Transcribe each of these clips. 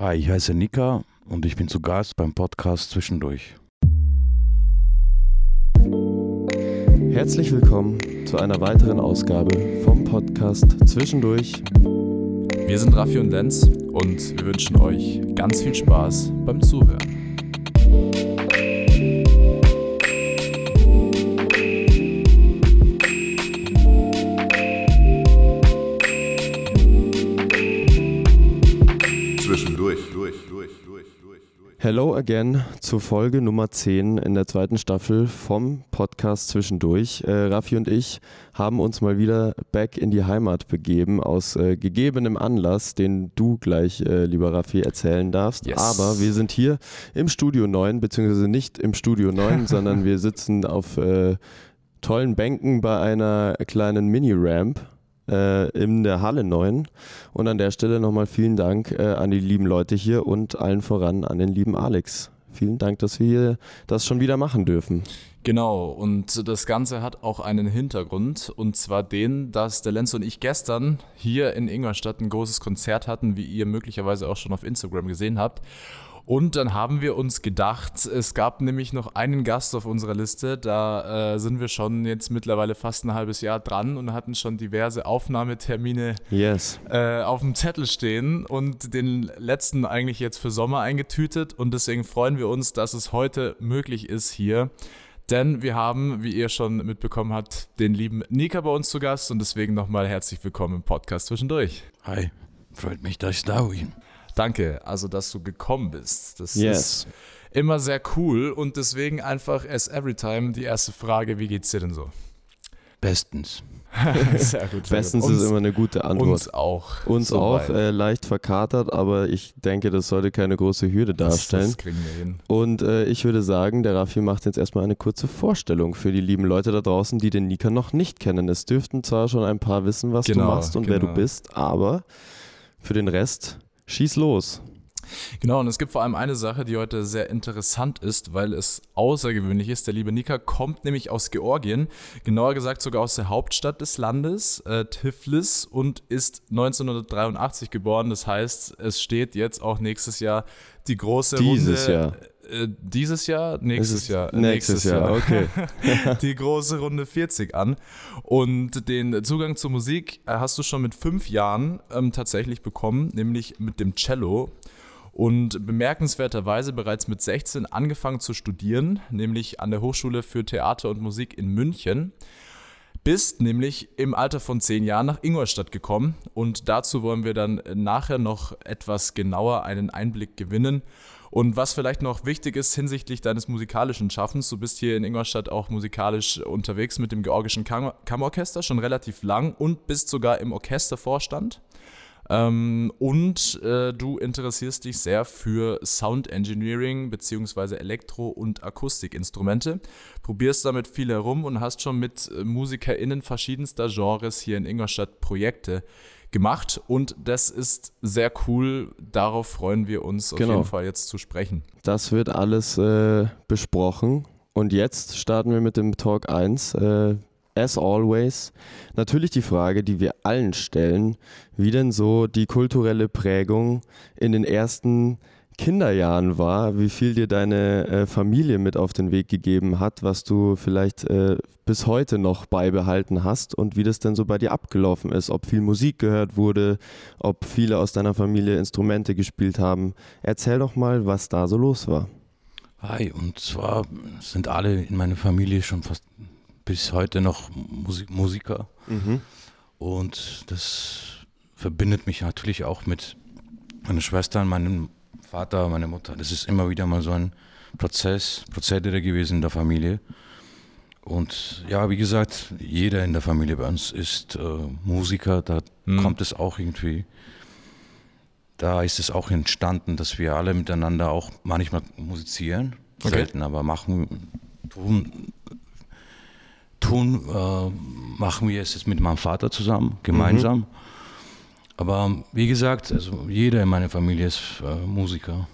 Hi, ich heiße Nika und ich bin zu Gast beim Podcast Zwischendurch. Herzlich willkommen zu einer weiteren Ausgabe vom Podcast Zwischendurch. Wir sind Raffi und Lenz und wir wünschen euch ganz viel Spaß beim Zuhören. Hello again zur Folge Nummer 10 in der zweiten Staffel vom Podcast Zwischendurch. Äh, Raffi und ich haben uns mal wieder back in die Heimat begeben, aus äh, gegebenem Anlass, den du gleich, äh, lieber Raffi, erzählen darfst. Yes. Aber wir sind hier im Studio 9, beziehungsweise nicht im Studio 9, sondern wir sitzen auf äh, tollen Bänken bei einer kleinen Mini-Ramp äh, in der Halle 9. Und an der Stelle nochmal vielen Dank äh, an die lieben Leute hier und allen voran an den lieben Alex. Vielen Dank, dass wir das schon wieder machen dürfen. Genau, und das Ganze hat auch einen Hintergrund, und zwar den, dass der Lenz und ich gestern hier in Ingolstadt ein großes Konzert hatten, wie ihr möglicherweise auch schon auf Instagram gesehen habt. Und dann haben wir uns gedacht, es gab nämlich noch einen Gast auf unserer Liste. Da äh, sind wir schon jetzt mittlerweile fast ein halbes Jahr dran und hatten schon diverse Aufnahmetermine Yes. äh, auf dem Zettel stehen und den letzten eigentlich jetzt für Sommer eingetütet. Und deswegen freuen wir uns, dass es heute möglich ist hier. Denn wir haben, wie ihr schon mitbekommen habt, den lieben Nika bei uns zu Gast und deswegen nochmal herzlich willkommen im Podcast zwischendurch. Hi, freut mich, dass ich da bin. Danke, also dass du gekommen bist. Das Yes. ist immer sehr cool und deswegen einfach as every time die erste Frage, wie geht's dir denn so? Bestens. sehr gut. Bestens gut. ist immer eine gute Antwort. Uns auch. Uns auch Soweit. äh, leicht verkatert, aber ich denke, das sollte keine große Hürde das, darstellen. das kriegen wir hin. Und äh, ich würde sagen, der Raffi macht jetzt erstmal eine kurze Vorstellung für die lieben Leute da draußen, die den Nika noch nicht kennen. Es dürften zwar schon ein paar wissen, was du Genau, machst und wer du genau. bist, aber für den Rest schieß los. Genau, und es gibt vor allem eine Sache, die heute sehr interessant ist, weil es außergewöhnlich ist. Der liebe Nika kommt nämlich aus Georgien, genauer gesagt sogar aus der Hauptstadt des Landes, äh, Tiflis, und ist 1983 geboren. Das heißt, es steht jetzt auch nächstes Jahr die große Dieses Runde. Jahr. Äh, dieses Jahr? Es Nächstes Jahr. Nächstes Jahr, okay. die große Runde 40 an. Und den Zugang zur Musik äh, hast du schon mit fünf Jahren ähm, tatsächlich bekommen, nämlich mit dem Cello. Und bemerkenswerterweise bereits mit 16 angefangen zu studieren, nämlich an der Hochschule für Theater und Musik in München. Bist nämlich im Alter von zehn Jahren nach Ingolstadt gekommen und dazu wollen wir dann nachher noch etwas genauer einen Einblick gewinnen. Und was vielleicht noch wichtig ist hinsichtlich deines musikalischen Schaffens, du bist hier in Ingolstadt auch musikalisch unterwegs mit dem Georgischen Kam Kammerorchester schon relativ lang und bist sogar im Orchestervorstand. Ähm, und äh, du interessierst dich sehr für Sound Engineering bzw. Elektro- und Akustikinstrumente. Probierst damit viel herum und hast schon mit äh, MusikerInnen verschiedenster Genres hier in Ingolstadt Projekte gemacht. Und das ist sehr cool. Darauf freuen wir uns auf Genau. jeden Fall jetzt zu sprechen. Das wird alles äh, besprochen. Und jetzt starten wir mit dem Talk 1. Äh, as always, natürlich die Frage, die wir allen stellen, wie denn so die kulturelle Prägung in den ersten Kinderjahren war, wie viel dir deine äh, Familie mit auf den Weg gegeben hat, was du vielleicht äh, bis heute noch beibehalten hast und wie das denn so bei dir abgelaufen ist, ob viel Musik gehört wurde, ob viele aus deiner Familie Instrumente gespielt haben. Erzähl doch mal, was da so los war. Hi, und zwar sind alle in meiner Familie schon fast bis heute noch Musik Musiker. Und das verbindet mich natürlich auch mit meiner Schwester, meinem Vater, meiner Mutter. Das ist immer wieder mal so ein Prozess, Prozedere gewesen in der Familie. Und ja, wie gesagt, jeder in der Familie bei uns ist äh, Musiker, da Mhm. kommt es auch irgendwie, da ist es auch entstanden, dass wir alle miteinander auch manchmal musizieren, Okay. selten, aber machen, tun, tun äh, machen wir es jetzt mit meinem Vater zusammen, gemeinsam. Aber wie gesagt, also jeder in meiner Familie ist äh, Musiker.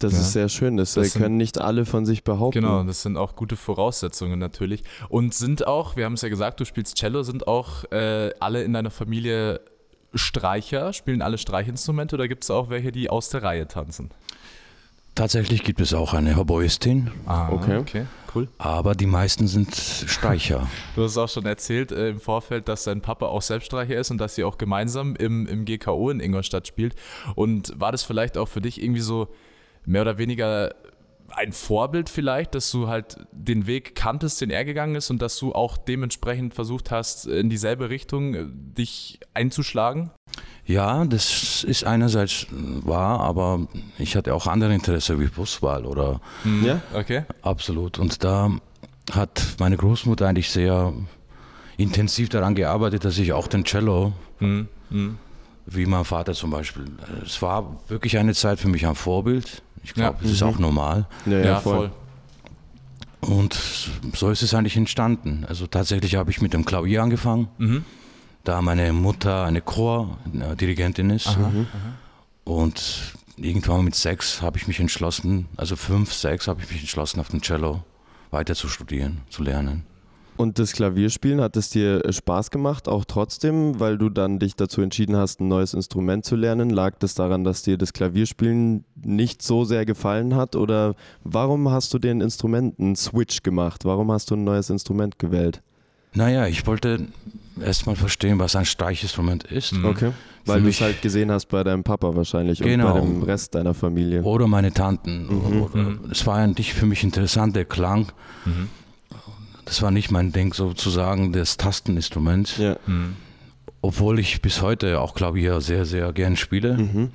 Das Ja. ist sehr schön. Das, Das äh, sind- können nicht alle von sich behaupten. Genau, das sind auch gute Voraussetzungen natürlich. Und sind auch, wir haben es ja gesagt, du spielst Cello, sind auch äh, alle in deiner Familie Streicher? Spielen alle Streichinstrumente oder gibt es auch welche, die aus der Reihe tanzen? Tatsächlich gibt es auch eine Hoboistin. Ah, Okay. okay, cool. Aber die meisten sind Streicher. Du hast auch schon erzählt äh, im Vorfeld, dass dein Papa auch Selbststreicher ist und dass ihr auch gemeinsam im, im GKO in Ingolstadt spielt. Und war das vielleicht auch für dich irgendwie so mehr oder weniger ein Vorbild vielleicht, dass du halt den Weg kanntest, den er gegangen ist und dass du auch dementsprechend versucht hast, in dieselbe Richtung äh, dich einzuschlagen? Ja, das ist einerseits wahr, aber ich hatte auch andere Interesse wie Buswahl oder Ja? Okay. absolut. Und da hat meine Großmutter eigentlich sehr intensiv daran gearbeitet, dass ich auch den Cello, Mhm. Mhm. wie mein Vater zum Beispiel, es war wirklich eine Zeit für mich ein Vorbild. Ich glaube, Ja. es ist Mhm. auch normal. Ja, Ja, voll. Und so ist es eigentlich entstanden. Also tatsächlich habe ich mit dem Klavier angefangen, Mhm. Da meine Mutter eine Chordirigentin ist. Aha. Und irgendwann mit sechs habe ich mich entschlossen, also fünf, sechs habe ich mich entschlossen, auf dem Cello weiter zu studieren, zu lernen. Und das Klavierspielen, hat es dir äh, Spaß gemacht, auch trotzdem, weil du dann dich dazu entschieden hast, ein neues Instrument zu lernen? Lag das daran, dass dir das Klavierspielen nicht so sehr gefallen hat? Oder warum hast du den Instrumenten-Switch gemacht? Warum hast du ein neues Instrument gewählt? Naja, ich wollte erst mal verstehen, was ein Streichinstrument ist. Mhm. Okay. Weil du es halt gesehen hast bei deinem Papa wahrscheinlich Genau. und bei dem Rest deiner Familie. Oder meine Tanten. Mhm, Oder, mhm. es war eigentlich für mich interessant, der Klang. Mhm. Das war nicht mein Ding, sozusagen das Tasteninstrument. Ja. Mhm. Obwohl ich bis heute auch Klavier sehr, sehr gern spiele, Mhm.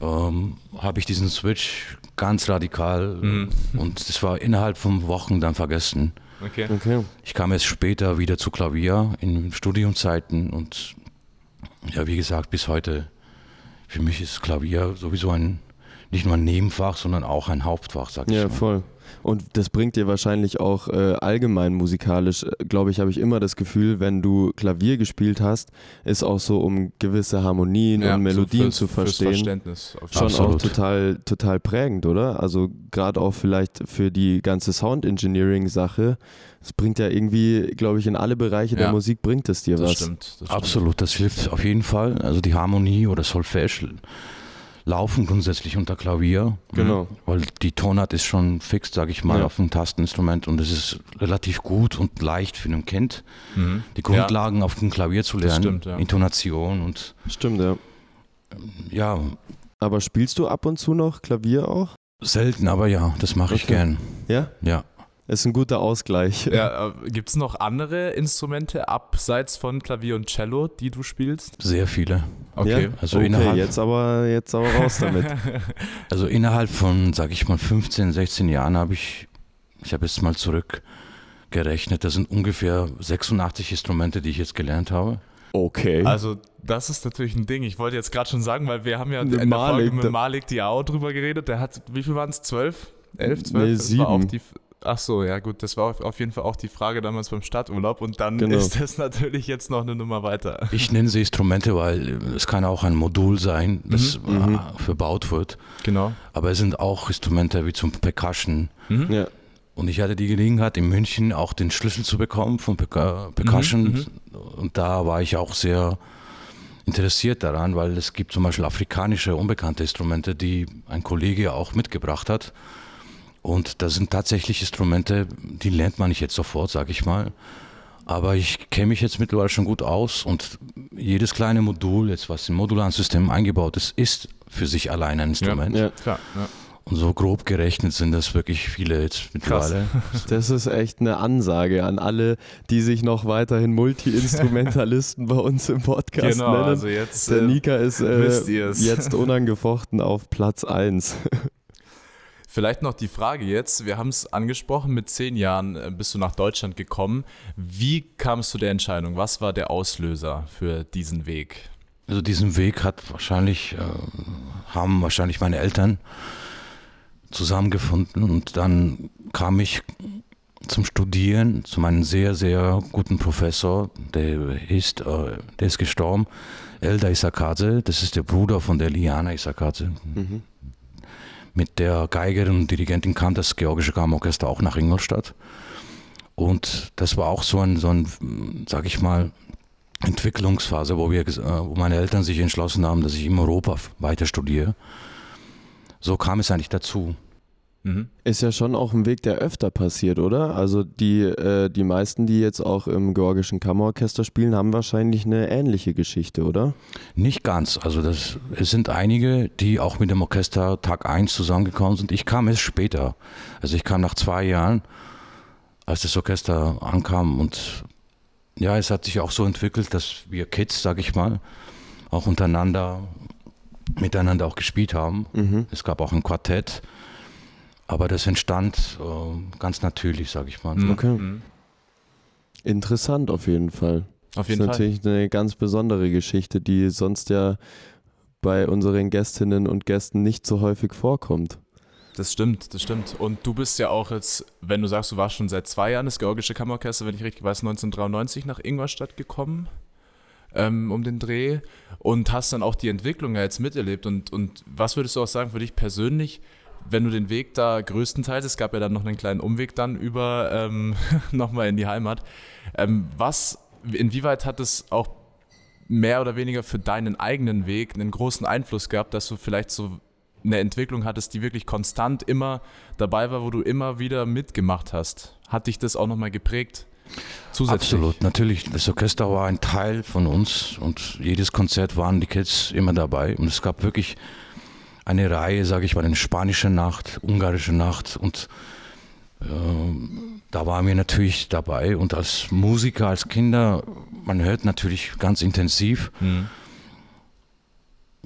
ähm, habe ich diesen Switch ganz radikal Mhm. und das war innerhalb von Wochen dann vergessen. Okay. Okay. Ich kam erst später wieder zu Klavier in Studiumzeiten und ja, wie gesagt, bis heute, für mich ist Klavier sowieso ein, nicht nur ein Nebenfach, sondern auch ein Hauptfach, sag ich Ja, mal. voll. Und das bringt dir wahrscheinlich auch äh, allgemein musikalisch, äh, glaube ich, habe ich immer das Gefühl, wenn du Klavier gespielt hast, ist auch so, um gewisse Harmonien Ja, und Melodien so zu fürs- fürs verstehen, Verständnis. auf jeden schon Fall. auch Absolut. total, total prägend, oder? Also gerade auch vielleicht für die ganze Sound Engineering-Sache. Es bringt ja irgendwie, glaube ich, in alle Bereiche der Ja. Musik bringt es dir Das was. stimmt. Das stimmt. Absolut, das hilft auf jeden Fall. Also die Harmonie oder Solfège laufen grundsätzlich unter Klavier, Genau. weil die Tonart ist schon fix, sag ich mal, Ja. auf dem Tasteninstrument und es ist relativ gut und leicht für ein Kind, Mhm. die Grundlagen auf dem Klavier zu Das lernen, stimmt, ja. Intonation und Stimmt, ja. ja, Aber spielst du ab und zu noch Klavier auch? selten, aber ja, das mache ich gern. Ja? Ja. Ist ein guter Ausgleich. Ja, äh, Gibt es noch andere Instrumente abseits von Klavier und Cello, die du spielst? Sehr viele. Okay. Ja? Also okay, innerhalb- jetzt aber, jetzt aber raus damit. Also innerhalb von, sag ich mal, 15, 16 Jahren habe ich, ich habe jetzt mal zurückgerechnet, das sind ungefähr 86 Instrumente, die ich jetzt gelernt habe. Okay. Also, das ist natürlich ein Ding. Ich wollte jetzt gerade schon sagen, weil wir haben ja in Mit der Folge Malik, mit da- Malik Diao drüber geredet. Der hat, wie viel waren es? Zwölf? Elf, zwölf? Nee, Das war auch sieben. Ach so, ja gut, das war auf- jeden Fall auch die Frage damals beim Stadturlaub und dann Genau. ist das natürlich jetzt noch eine Nummer weiter. Ich nenne sie Instrumente, weil es kann auch ein Modul sein, das Mhm, mhm. äh, verbaut wird. Genau. Aber es sind auch Instrumente wie zum Percussion. Mhm. ja. Und ich hatte die Gelegenheit, in München auch den Schlüssel zu bekommen von Perca- Percussion. Mhm, Und da war ich auch sehr interessiert daran, weil es gibt zum Beispiel afrikanische unbekannte Instrumente, die ein Kollege auch mitgebracht hat. Und das sind tatsächlich Instrumente, die lernt man nicht jetzt sofort, sag ich mal. Aber ich kenne mich jetzt mittlerweile schon gut aus und jedes kleine Modul, jetzt was im modularen System eingebaut ist, ist für sich allein ein Instrument. Ja. Klar. Ja. Und so grob gerechnet sind das wirklich viele jetzt mittlerweile. Das ist echt eine Ansage an alle, die sich noch weiterhin Multi-Instrumentalisten bei uns im Podcast Genau, nennen. also jetzt Der äh, Nika ist äh, jetzt unangefochten auf Platz 1. Vielleicht noch die Frage jetzt, wir haben es angesprochen, mit zehn Jahren äh, bist du nach Deutschland gekommen. Wie kam es zu der Entscheidung? Was war der Auslöser für diesen Weg? Also diesen Weg hat wahrscheinlich, äh, haben wahrscheinlich meine Eltern zusammengefunden und dann kam ich zum Studieren zu meinem sehr, sehr guten Professor, der ist, äh, der ist gestorben, Elda Isakadze, das ist der Bruder von der Liana Isakadze. Mhm. Mit der Geigerin und Dirigentin kam das Georgische Kammerorchester auch nach Ingolstadt. Und das war auch so ein, so ein sag ich mal, Entwicklungsphase, wo, wir, wo meine Eltern sich entschlossen haben, dass ich in Europa weiter studiere. So kam es eigentlich dazu. Mhm. Ist ja schon auch ein Weg, der öfter passiert, oder? Also die, äh, die meisten, die jetzt auch im Georgischen Kammerorchester spielen, haben wahrscheinlich eine ähnliche Geschichte, oder? Nicht ganz. Also das, es sind einige, die auch mit dem Orchester Tag 1 zusammengekommen sind. Ich kam erst später. Also ich kam nach zwei Jahren, als das Orchester ankam und ja, es hat sich auch so entwickelt, dass wir Kids, sag ich mal, auch untereinander, miteinander auch gespielt haben. Mhm. Es gab auch ein Quartett aber das entstand äh, ganz natürlich, sage ich mal. Mhm. Okay. Mhm. Interessant auf jeden Fall. Auf jeden das ist natürlich eine ganz besondere Geschichte, die sonst ja bei unseren Gästinnen und Gästen nicht so häufig vorkommt. Das stimmt, das stimmt. Und du bist ja auch jetzt, wenn du sagst, du warst schon seit zwei Jahren das Georgische Kammerorchester, wenn ich richtig weiß, 1993 nach Ingolstadt gekommen, ähm, um den Dreh und hast dann auch die Entwicklung ja jetzt miterlebt. Und, und was würdest du auch sagen für dich persönlich? Wenn du den Weg da größtenteils, es gab ja dann noch einen kleinen Umweg dann über ähm, nochmal in die Heimat, ähm, was, inwieweit hat es auch mehr oder weniger für deinen eigenen Weg einen großen Einfluss gehabt, dass du vielleicht so eine Entwicklung hattest, die wirklich konstant immer dabei war, wo du immer wieder mitgemacht hast? Hat dich das auch nochmal geprägt? Zusätzlich? Absolut, natürlich. Das Orchester war ein Teil von uns und jedes Konzert waren die Kids immer dabei und es gab wirklich eine Reihe, sage ich mal, eine spanische Nacht, ungarische Nacht und äh, da waren wir natürlich dabei und als Musiker, als Kinder, man hört natürlich ganz intensiv. Mhm.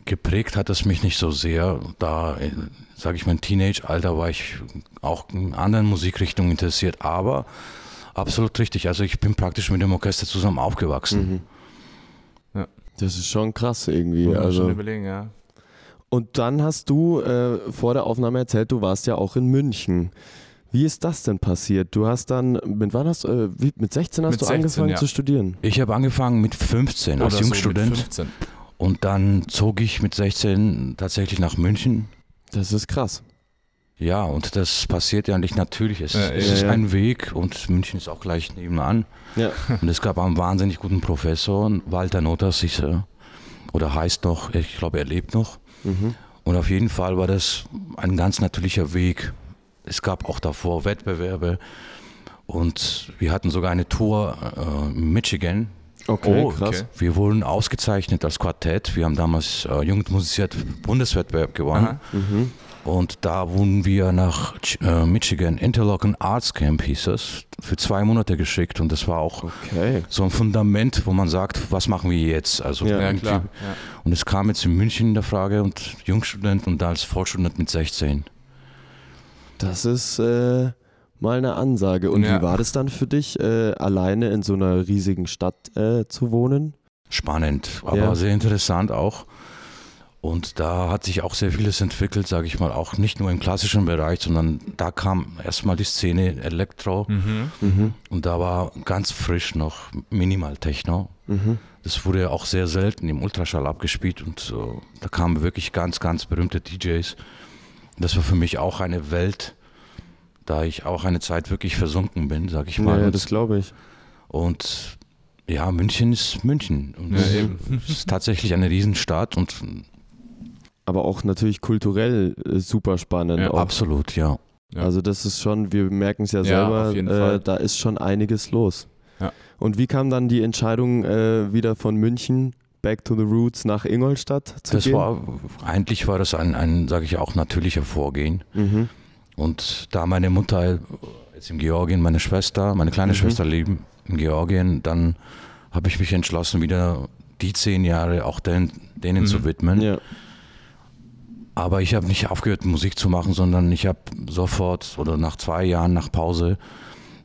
Geprägt hat es mich nicht so sehr. Da, äh, sage ich mal, im Teenage-Alter war ich auch in anderen Musikrichtungen interessiert, aber absolut richtig. Also ich bin praktisch mit dem Orchester zusammen aufgewachsen. Mhm. Ja. Das ist schon krass irgendwie. Also, überlegen, ja. Und dann hast du äh, vor der Aufnahme erzählt, du warst ja auch in München. Wie ist das denn passiert? Du hast dann, mit wann hast äh, wie, mit 16 hast mit du 16, angefangen ja. zu studieren? Ich habe angefangen mit 15 Oder als Jungstudent. So und dann zog ich mit 16 tatsächlich nach München. Das ist krass. Ja, und das passiert ja nicht natürlich. Es, ja, es ja, ist ja. ein Weg und München ist auch gleich nebenan. Ja. Und es gab einen wahnsinnig guten Professor, Walter Notas, oder heißt noch, ich glaube, er lebt noch. Mhm. Und auf jeden Fall war das ein ganz natürlicher Weg. Es gab auch davor Wettbewerbe und wir hatten sogar eine Tour äh, in Michigan. Okay, oh, krass. Okay. Wir wurden ausgezeichnet als Quartett. Wir haben damals äh, Jugendmusiziert Bundeswettbewerb gewonnen. Mhm. Und da wurden wir nach äh, Michigan, Interlochen Arts Camp hieß es, für zwei Monate geschickt. Und das war auch okay. so ein Fundament, wo man sagt, was machen wir jetzt? Also ja, klar. Ja. Und es kam jetzt in München in der Frage und Jungstudent und da als Vollstudent mit 16. Das ist äh, mal eine Ansage. Und ja. wie war das dann für dich, äh, alleine in so einer riesigen Stadt äh, zu wohnen? Spannend, aber sehr interessant auch. Und da hat sich auch sehr vieles entwickelt, sage ich mal, auch nicht nur im klassischen Bereich, sondern da kam erstmal die Szene Elektro mhm. Mhm. und da war ganz frisch noch Minimal Techno. Mhm. Das wurde auch sehr selten im Ultraschall abgespielt und so, da kamen wirklich ganz, ganz berühmte DJs. Das war für mich auch eine Welt, da ich auch eine Zeit wirklich versunken bin, sage ich mal. Ja, das glaube ich. Und ja, München ist München. Und ja, es ist tatsächlich eine Riesenstadt und aber auch natürlich kulturell äh, super spannend. Ja, absolut, ja. ja. Also das ist schon, wir merken es ja, selber, äh, da ist schon einiges los. Und wie kam dann die Entscheidung äh, wieder von München back to the roots nach Ingolstadt zu das gehen? War, eigentlich war das ein, ein sage ich auch, natürlicher Vorgehen. Mhm. Und da meine Mutter jetzt in Georgien, meine Schwester, meine kleine mhm. Schwester leben in Georgien, dann habe ich mich entschlossen, wieder die zehn Jahre auch den, denen mhm. zu widmen. Ja. Aber ich habe nicht aufgehört, Musik zu machen, sondern ich habe sofort oder nach zwei Jahren nach Pause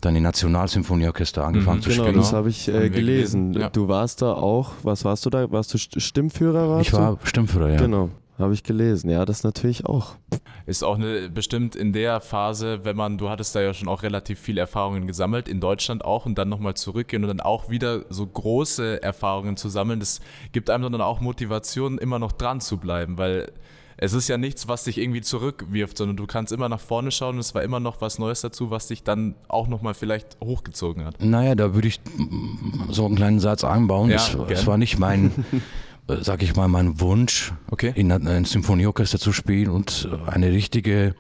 dann die Nationalsymphonieorchester angefangen mhm, zu genau, spielen. Genau, das habe ich äh, gelesen. Ja. Du warst da auch, was warst du da? Warst du Stimmführer? Warst ich war du? Stimmführer, ja. Genau, habe ich gelesen. Ja, das natürlich auch. Ist auch eine, bestimmt in der Phase, wenn man, du hattest da ja schon auch relativ viele Erfahrungen gesammelt, in Deutschland auch und dann nochmal zurückgehen und dann auch wieder so große Erfahrungen zu sammeln, das gibt einem dann auch Motivation, immer noch dran zu bleiben, weil es ist ja nichts, was dich irgendwie zurückwirft, sondern du kannst immer nach vorne schauen und es war immer noch was Neues dazu, was dich dann auch nochmal vielleicht hochgezogen hat. Naja, da würde ich so einen kleinen Satz einbauen. Ja, es, es war nicht mein, äh, sag ich mal, mein Wunsch, Okay. in einem Symphonieorchester zu spielen und äh, eine richtige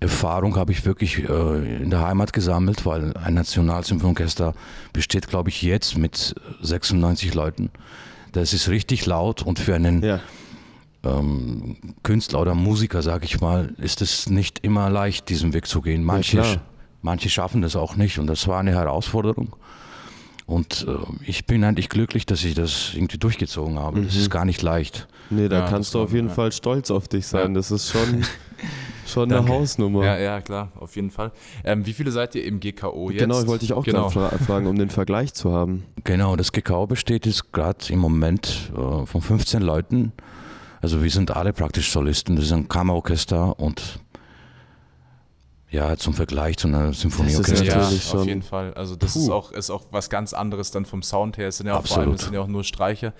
Erfahrung habe ich wirklich äh, in der Heimat gesammelt, weil ein Nationalsymphonieorchester besteht, glaube ich, jetzt mit 96 Leuten. Das ist richtig laut und für einen Ja, ähm, Künstler oder Musiker, sage ich mal, ist es nicht immer leicht, diesen Weg zu gehen. Manche, klar. manche schaffen das auch nicht und das war eine Herausforderung. Und äh, ich bin eigentlich glücklich, dass ich das irgendwie durchgezogen habe. Das ist gar nicht leicht. nee, da Ja, kannst du auf jeden ja. Fall stolz auf dich sein. Ja. Das ist schon, schon eine. Hausnummer. Ja, ja, klar, auf jeden Fall. Ähm, wie viele seid ihr im GKO jetzt? Genau, ich wollte dich auch genau. genau. fragen, um den Vergleich zu haben. Genau, das GKO besteht jetzt gerade im Moment äh, von 15 Leuten. Also wir sind alle praktisch Solisten. Das ist ein Kammerorchester und ja, zum Vergleich zu einer Symphonieorchester. Ja, auf schon- jeden Fall. Also das Puh. ist auch, ist auch was ganz anderes dann vom Sound her. Es sind ja auch vor allem Absolut. es sind ja auch nur Streicher.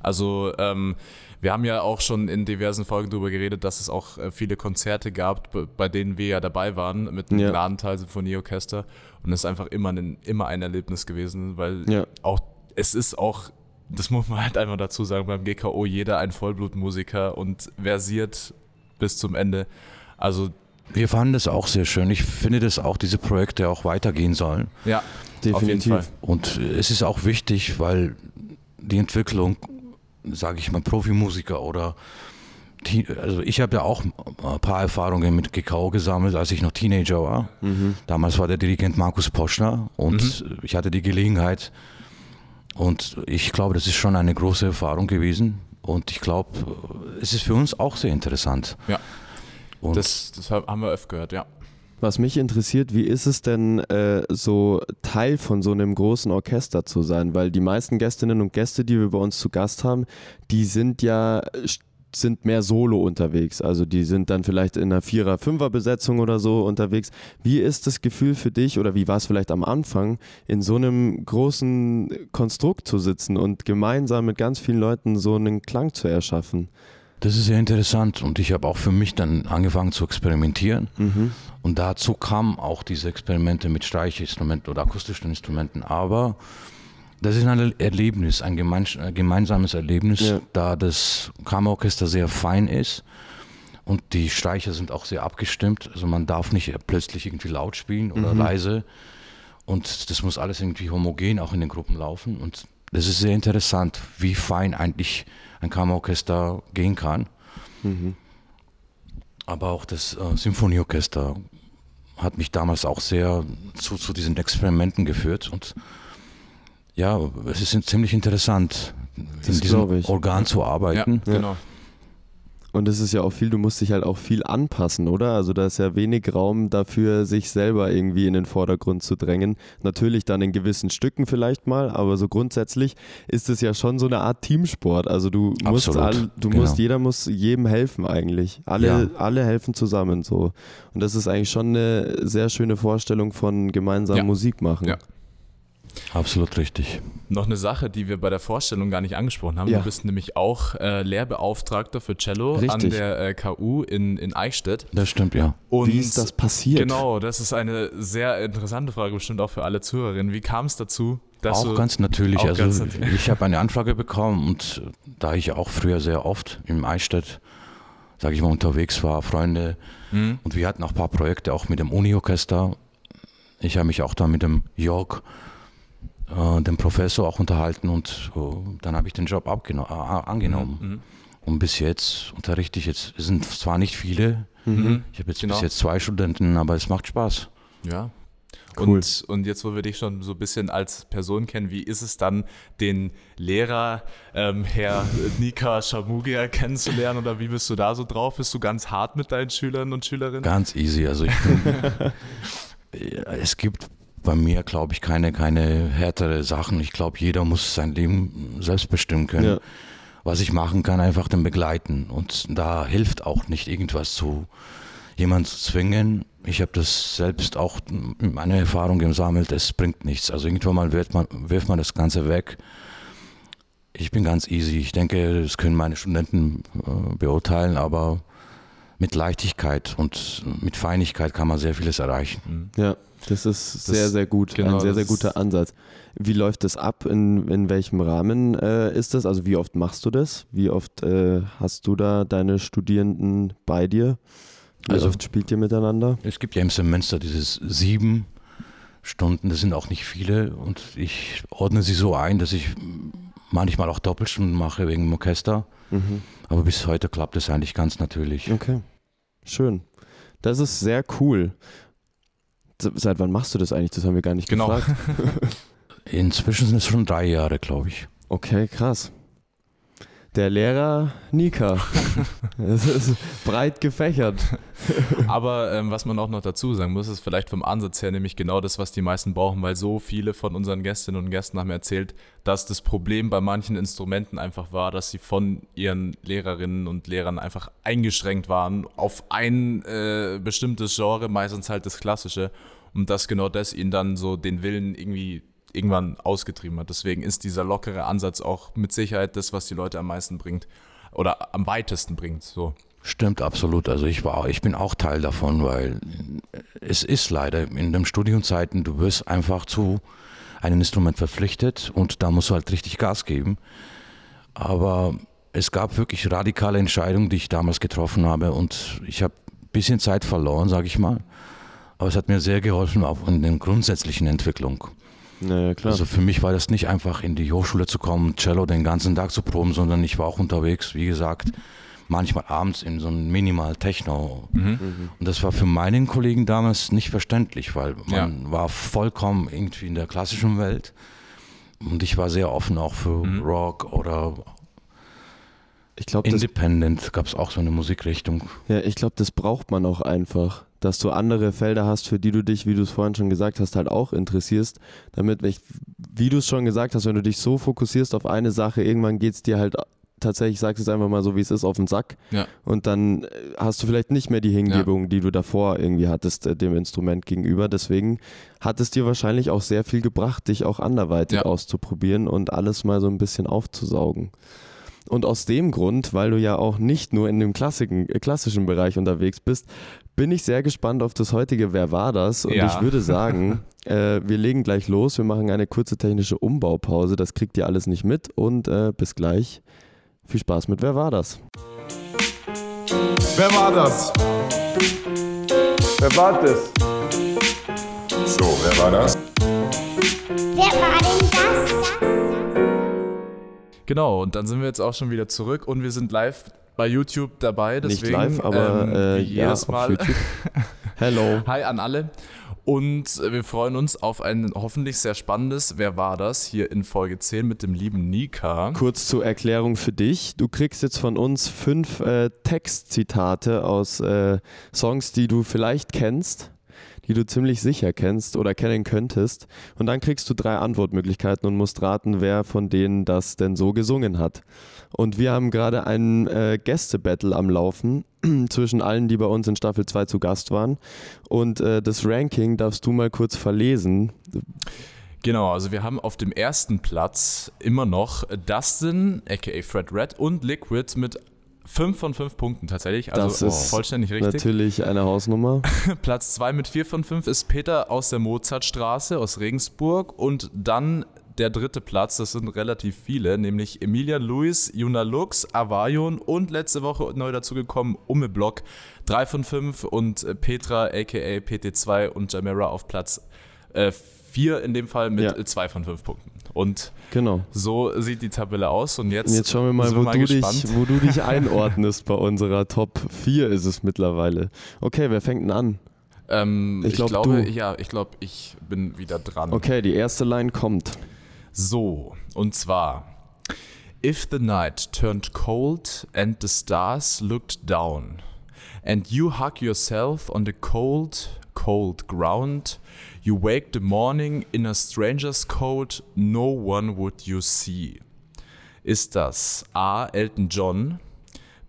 Also ähm, wir haben ja auch schon in diversen Folgen darüber geredet, dass es auch äh, viele Konzerte gab, be- bei denen wir ja dabei waren mit einem Ja. Gnadenteil Symphonieorchester. Und es ist einfach immer ein, immer ein Erlebnis gewesen, weil Ja. auch es ist auch, das muss man halt einfach dazu sagen, beim GKO jeder ein Vollblutmusiker und versiert bis zum Ende. Also Wir fanden das auch sehr schön. Ich finde, dass auch diese Projekte auch weitergehen sollen. ja, Definitiv. Und es ist auch wichtig, weil die Entwicklung, sage ich mal, Profimusiker oder Teen- also ich habe ja auch ein paar Erfahrungen mit GKO gesammelt, als ich noch Teenager war. Damals war der Dirigent Markus Poschner und ich hatte die Gelegenheit und ich glaube, das ist schon eine große Erfahrung gewesen und ich glaube, es ist für uns auch sehr interessant. Ja. Und Das, das haben wir öfter gehört, ja. Was mich interessiert, wie ist es denn, äh, so Teil von so einem großen Orchester zu sein? Weil die meisten Gästinnen und Gäste, die wir bei uns zu Gast haben, die sind ja sind mehr solo unterwegs. Also die sind dann vielleicht in einer Vierer-, Fünfer-Besetzung oder so unterwegs. Wie ist das Gefühl für dich oder wie war es vielleicht am Anfang, in so einem großen Konstrukt zu sitzen und gemeinsam mit ganz vielen Leuten so einen Klang zu erschaffen? das ist sehr interessant und ich habe auch für mich dann angefangen zu experimentieren. Mhm. Und dazu kamen auch diese Experimente mit Streichinstrumenten oder akustischen Instrumenten. Aber das ist ein Erlebnis, ein äh, gemeinsames Erlebnis, Ja. da das Kammerorchester sehr fein ist und die Streicher sind auch sehr abgestimmt. Also man darf nicht plötzlich irgendwie laut spielen oder leise. Und das muss alles irgendwie homogen auch in den Gruppen laufen. Und das ist sehr interessant, wie fein eigentlich ein Kammerorchester gehen kann. Aber auch das äh, Symphonieorchester hat mich damals auch sehr zu, zu diesen Experimenten geführt. Und ja, es ist ziemlich interessant, Das in diesem. Organ zu Ja, arbeiten. genau. Und es ist ja auch viel, du musst dich halt auch viel anpassen, oder? Also da ist ja wenig Raum dafür, sich selber irgendwie in den Vordergrund zu drängen. Natürlich dann in gewissen Stücken vielleicht mal, aber so grundsätzlich ist es ja schon so eine Art Teamsport. Also du musst, Absolut, all, du genau. musst, jeder muss jedem helfen eigentlich. Alle, Ja. alle helfen zusammen so. Und das ist eigentlich schon eine sehr schöne Vorstellung von gemeinsam Ja. Musik machen. Ja. Absolut richtig. Noch eine Sache, die wir bei der Vorstellung gar nicht angesprochen haben. Ja. Du bist nämlich auch äh, Lehrbeauftragter für Cello an Richtig. der äh, KU in, in Eichstätt. Das stimmt, ja. Und Wie ist das passiert? Genau, das ist eine sehr interessante Frage, bestimmt auch für alle Zuhörerinnen. Wie kam es dazu, dass auch du ganz natürlich. auch also ganz natürlich. ich habe eine Anfrage bekommen und da ich auch früher sehr oft im Eichstätt, sage ich mal, unterwegs war, Freunde Hm? und wir hatten auch ein paar Projekte auch mit dem Uni-Orchester. Ich habe mich auch da mit dem Jörg, äh, dem Professor, auch unterhalten und äh, dann habe ich den Job abgeno- angenommen. Mhm. Und bis jetzt unterrichte ich jetzt, es sind zwar nicht viele, Mhm. ich habe jetzt Genau. bis jetzt zwei Studenten, aber es macht Spaß. Ja. Cool. Und, und jetzt, wo wir dich schon so ein bisschen als Person kennen, wie ist es dann, den Lehrer, ähm, Herr Nika Shamugia kennenzulernen oder wie bist du da so drauf? Bist du ganz hart mit deinen Schülern und Schülerinnen? Ganz easy. Also ich bin, Ja, es gibt bei mir, glaube ich, keine, keine härtere Sachen. Ich glaube, jeder muss sein Leben selbst bestimmen können. Ja. Was ich machen kann, einfach den begleiten. Und da hilft auch nicht irgendwas zu jemanden zu zwingen. Ich habe das selbst auch in meiner Erfahrung gesammelt. Es bringt nichts. Also irgendwann mal wirft man, wirft man das Ganze weg. Ich bin ganz easy. Ich denke, das können meine Studenten äh, beurteilen, aber mit Leichtigkeit und mit Feinigkeit kann man sehr vieles erreichen. Ja, das ist Das- sehr, sehr gut. genau, Ein sehr, sehr guter Ansatz. Wie läuft das ab? In, in welchem Rahmen äh, ist das? Also wie oft machst du das? Wie oft äh, hast du da deine Studierenden bei dir? Wie Also- oft spielt ihr miteinander? Es gibt ja im Semester dieses sieben Stunden, das sind auch nicht viele und ich ordne sie so ein, dass ich manchmal auch Doppelstunden mache wegen dem Orchester. Mhm. Aber bis heute klappt es eigentlich ganz natürlich. Okay, schön. Das ist sehr cool. Se- Seit wann machst du das eigentlich? Das haben wir gar nicht Genau. gefragt. Inzwischen sind es schon drei Jahre, glaube ich. Okay, krass. Der Lehrer Nika. Das ist breit gefächert. Aber ähm, was man auch noch dazu sagen muss, ist vielleicht vom Ansatz her nämlich genau das, was die meisten brauchen, weil so viele von unseren Gästinnen und Gästen haben erzählt, dass das Problem bei manchen Instrumenten einfach war, dass sie von ihren Lehrerinnen und Lehrern einfach eingeschränkt waren auf ein äh, bestimmtes Genre, meistens halt das Klassische. Und dass genau das ihnen dann so den Willen irgendwie irgendwann ausgetrieben hat. Deswegen ist dieser lockere Ansatz auch mit Sicherheit das, was die Leute am meisten bringt oder am weitesten bringt. So. Stimmt absolut. Also ich war, ich bin auch Teil davon, weil es ist leider in den Studienzeiten, du wirst einfach zu einem Instrument verpflichtet und da musst du halt richtig Gas geben. Aber es gab wirklich radikale Entscheidungen, die ich damals getroffen habe und ich habe ein bisschen Zeit verloren, sage ich mal. Aber es hat mir sehr geholfen, auch in der grundsätzlichen Entwicklung. Naja, klar. Also für mich war das nicht einfach in die Hochschule zu kommen, Cello den ganzen Tag zu proben, sondern ich war auch unterwegs, wie gesagt, manchmal abends in so einem Minimal Techno. Mhm. Und das war für meinen Kollegen damals nicht verständlich, weil Ja. man war vollkommen irgendwie in der klassischen Welt. Und ich war sehr offen auch für Mhm. Rock oder ich glaube, das, Independent, gab es auch so eine Musikrichtung. ja, ich glaub, das braucht man auch einfach. Dass du andere Felder hast, für die du dich, wie du es vorhin schon gesagt hast, halt auch interessierst. Damit, ich, wie du es schon gesagt hast, wenn du dich so fokussierst auf eine Sache, irgendwann geht es dir halt tatsächlich, sagst es einfach mal so, wie es ist, auf den Sack. Ja. Und dann äh, hast du vielleicht nicht mehr die Hingebung, die du davor irgendwie hattest, äh, dem Instrument gegenüber. Deswegen hat es dir wahrscheinlich auch sehr viel gebracht, dich auch anderweitig Ja. auszuprobieren und alles mal so ein bisschen aufzusaugen. Und aus dem Grund, weil du ja auch nicht nur in dem äh, klassischen Bereich unterwegs bist, bin ich sehr gespannt auf das heutige Wer war das? Und Ja. ich würde sagen, äh, wir legen gleich los. Wir machen eine kurze technische Umbaupause. Das kriegt ihr alles nicht mit. Und äh, bis gleich. Viel Spaß mit Wer war das? Wer war das? Wer war das? So, wer war das? Wer war denn das? Genau, und dann sind wir jetzt auch schon wieder zurück und wir sind live bei YouTube dabei. Deswegen, nicht live, aber ähm, äh, ja, jedes auf Mal. YouTube. Hello. Hi an alle. Und äh, wir freuen uns auf ein hoffentlich sehr spannendes Wer war das? hier in Folge 10 mit dem lieben Nika. Kurz zur Erklärung für dich. Du kriegst jetzt von uns fünf äh, Textzitate aus äh, Songs, die du vielleicht kennst, die du ziemlich sicher kennst oder kennen könntest. Und dann kriegst du drei Antwortmöglichkeiten und musst raten, wer von denen das denn so gesungen hat. Und wir haben gerade einen äh, Gäste-Battle am Laufen zwischen allen, die bei uns in Staffel 2 zu Gast waren. Und äh, das Ranking darfst du mal kurz verlesen. Genau, also wir haben auf dem ersten Platz immer noch Dustin, aka Fred Red und Liquid mit 5 von 5 Punkten tatsächlich. Also Das ist vollständig richtig. Natürlich eine Hausnummer. Platz 2 mit 4 von 5 ist Peter aus der Mozartstraße aus Regensburg und dann der dritte Platz, das sind relativ viele, nämlich Emilia Luis, Juna Lux, Avarion und letzte Woche neu dazugekommen Umme Block 3 von 5 und äh, Petra aka PT2 und Jamera auf Platz 4 in dem Fall mit Ja. 2 von 5 Punkten. Und Genau. so sieht die Tabelle aus und jetzt, jetzt schauen wir mal, wo, du gespannt. dich, wo du dich einordnest bei unserer Top 4 ist es mittlerweile. Okay, wer fängt denn an? Ähm, Ich ich, glaub, glaube, du. ja, ich glaube, ich bin wieder dran. Okay, die erste Line kommt. So, und zwar If the night turned cold and the stars looked down, and you hug yourself on the cold, cold ground, you wake the morning in a stranger's coat, no one would you see. Ist das A. Elton John,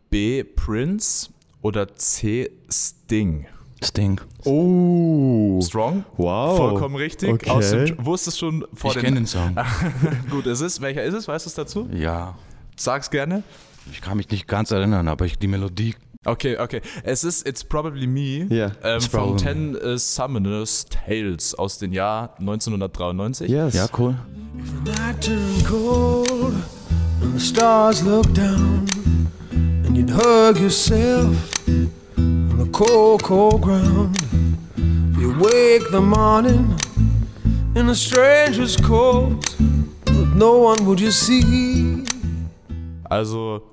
B. Prince oder C. Sting? Sting. Oh, Strong? wow. Vollkommen richtig. Okay. Aus dem, wusstest schon vor ich den kenne den Song. Gut, ist es? Welcher ist es? Weißt du es dazu? ja, Sag's gerne. ich kann mich nicht ganz erinnern, aber ich, die Melodie Okay, okay. Es ist It's Probably Me Ja. ähm, von Ten äh, Summoners Tales aus dem Jahr 1993. Yes. Ja, cool. night turned cold and the stars looked down and you'd hug yourself on the cold, cold ground. You wake the morning in a stranger's coat, but no one would you see. Also,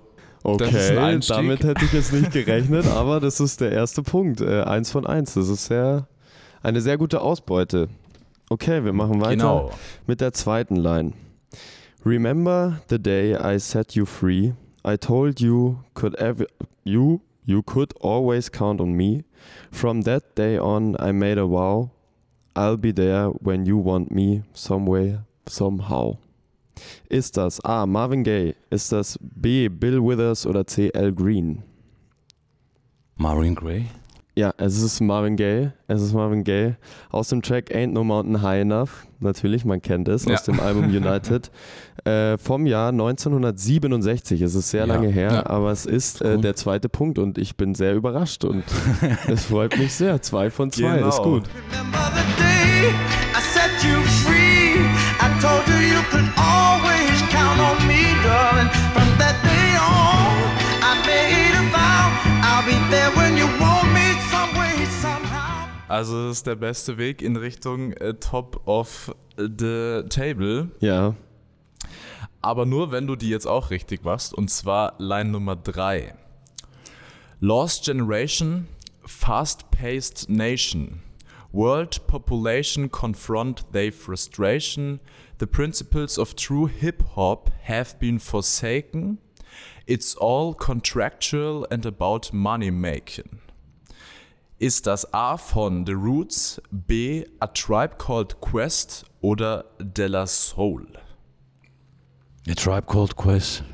Okay, damit hätte ich jetzt nicht gerechnet, aber das ist der erste Punkt. Äh, eins von eins. Das ist sehr, eine sehr gute Ausbeute. Okay, wir machen weiter genau. mit der zweiten Line. Remember the day I set you free. I told you could ever you you could always count on me. From that day on I made a vow. I'll be there when you want me some way, somehow. Ist das A. Marvin Gaye? Ist das B. Bill Withers oder C. Al Green? Marvin Gray. Ja, es ist Marvin Gaye. Es ist Marvin Gaye. Aus dem Track Ain't No Mountain High Enough. Natürlich, man kennt es. Aus Ja. dem Album United. äh, vom Jahr 1967. Es ist sehr Ja. lange her, Ja. aber es ist äh, der zweite Punkt und ich bin sehr überrascht und es freut mich sehr. Zwei von zwei, Genau. ist gut. Remember the day Also, das ist der beste Weg in Richtung äh, Top of the Table. Ja, Aber nur, wenn du die jetzt auch richtig machst. Und zwar Line Nummer 3. Lost Generation, Fast-Paced Nation. World population confront their frustration. The principles of true hip-hop have been forsaken. It's all contractual and about money making. Ist das A von The Roots, B A Tribe Called Quest oder De La Soul? A Tribe Called Quest.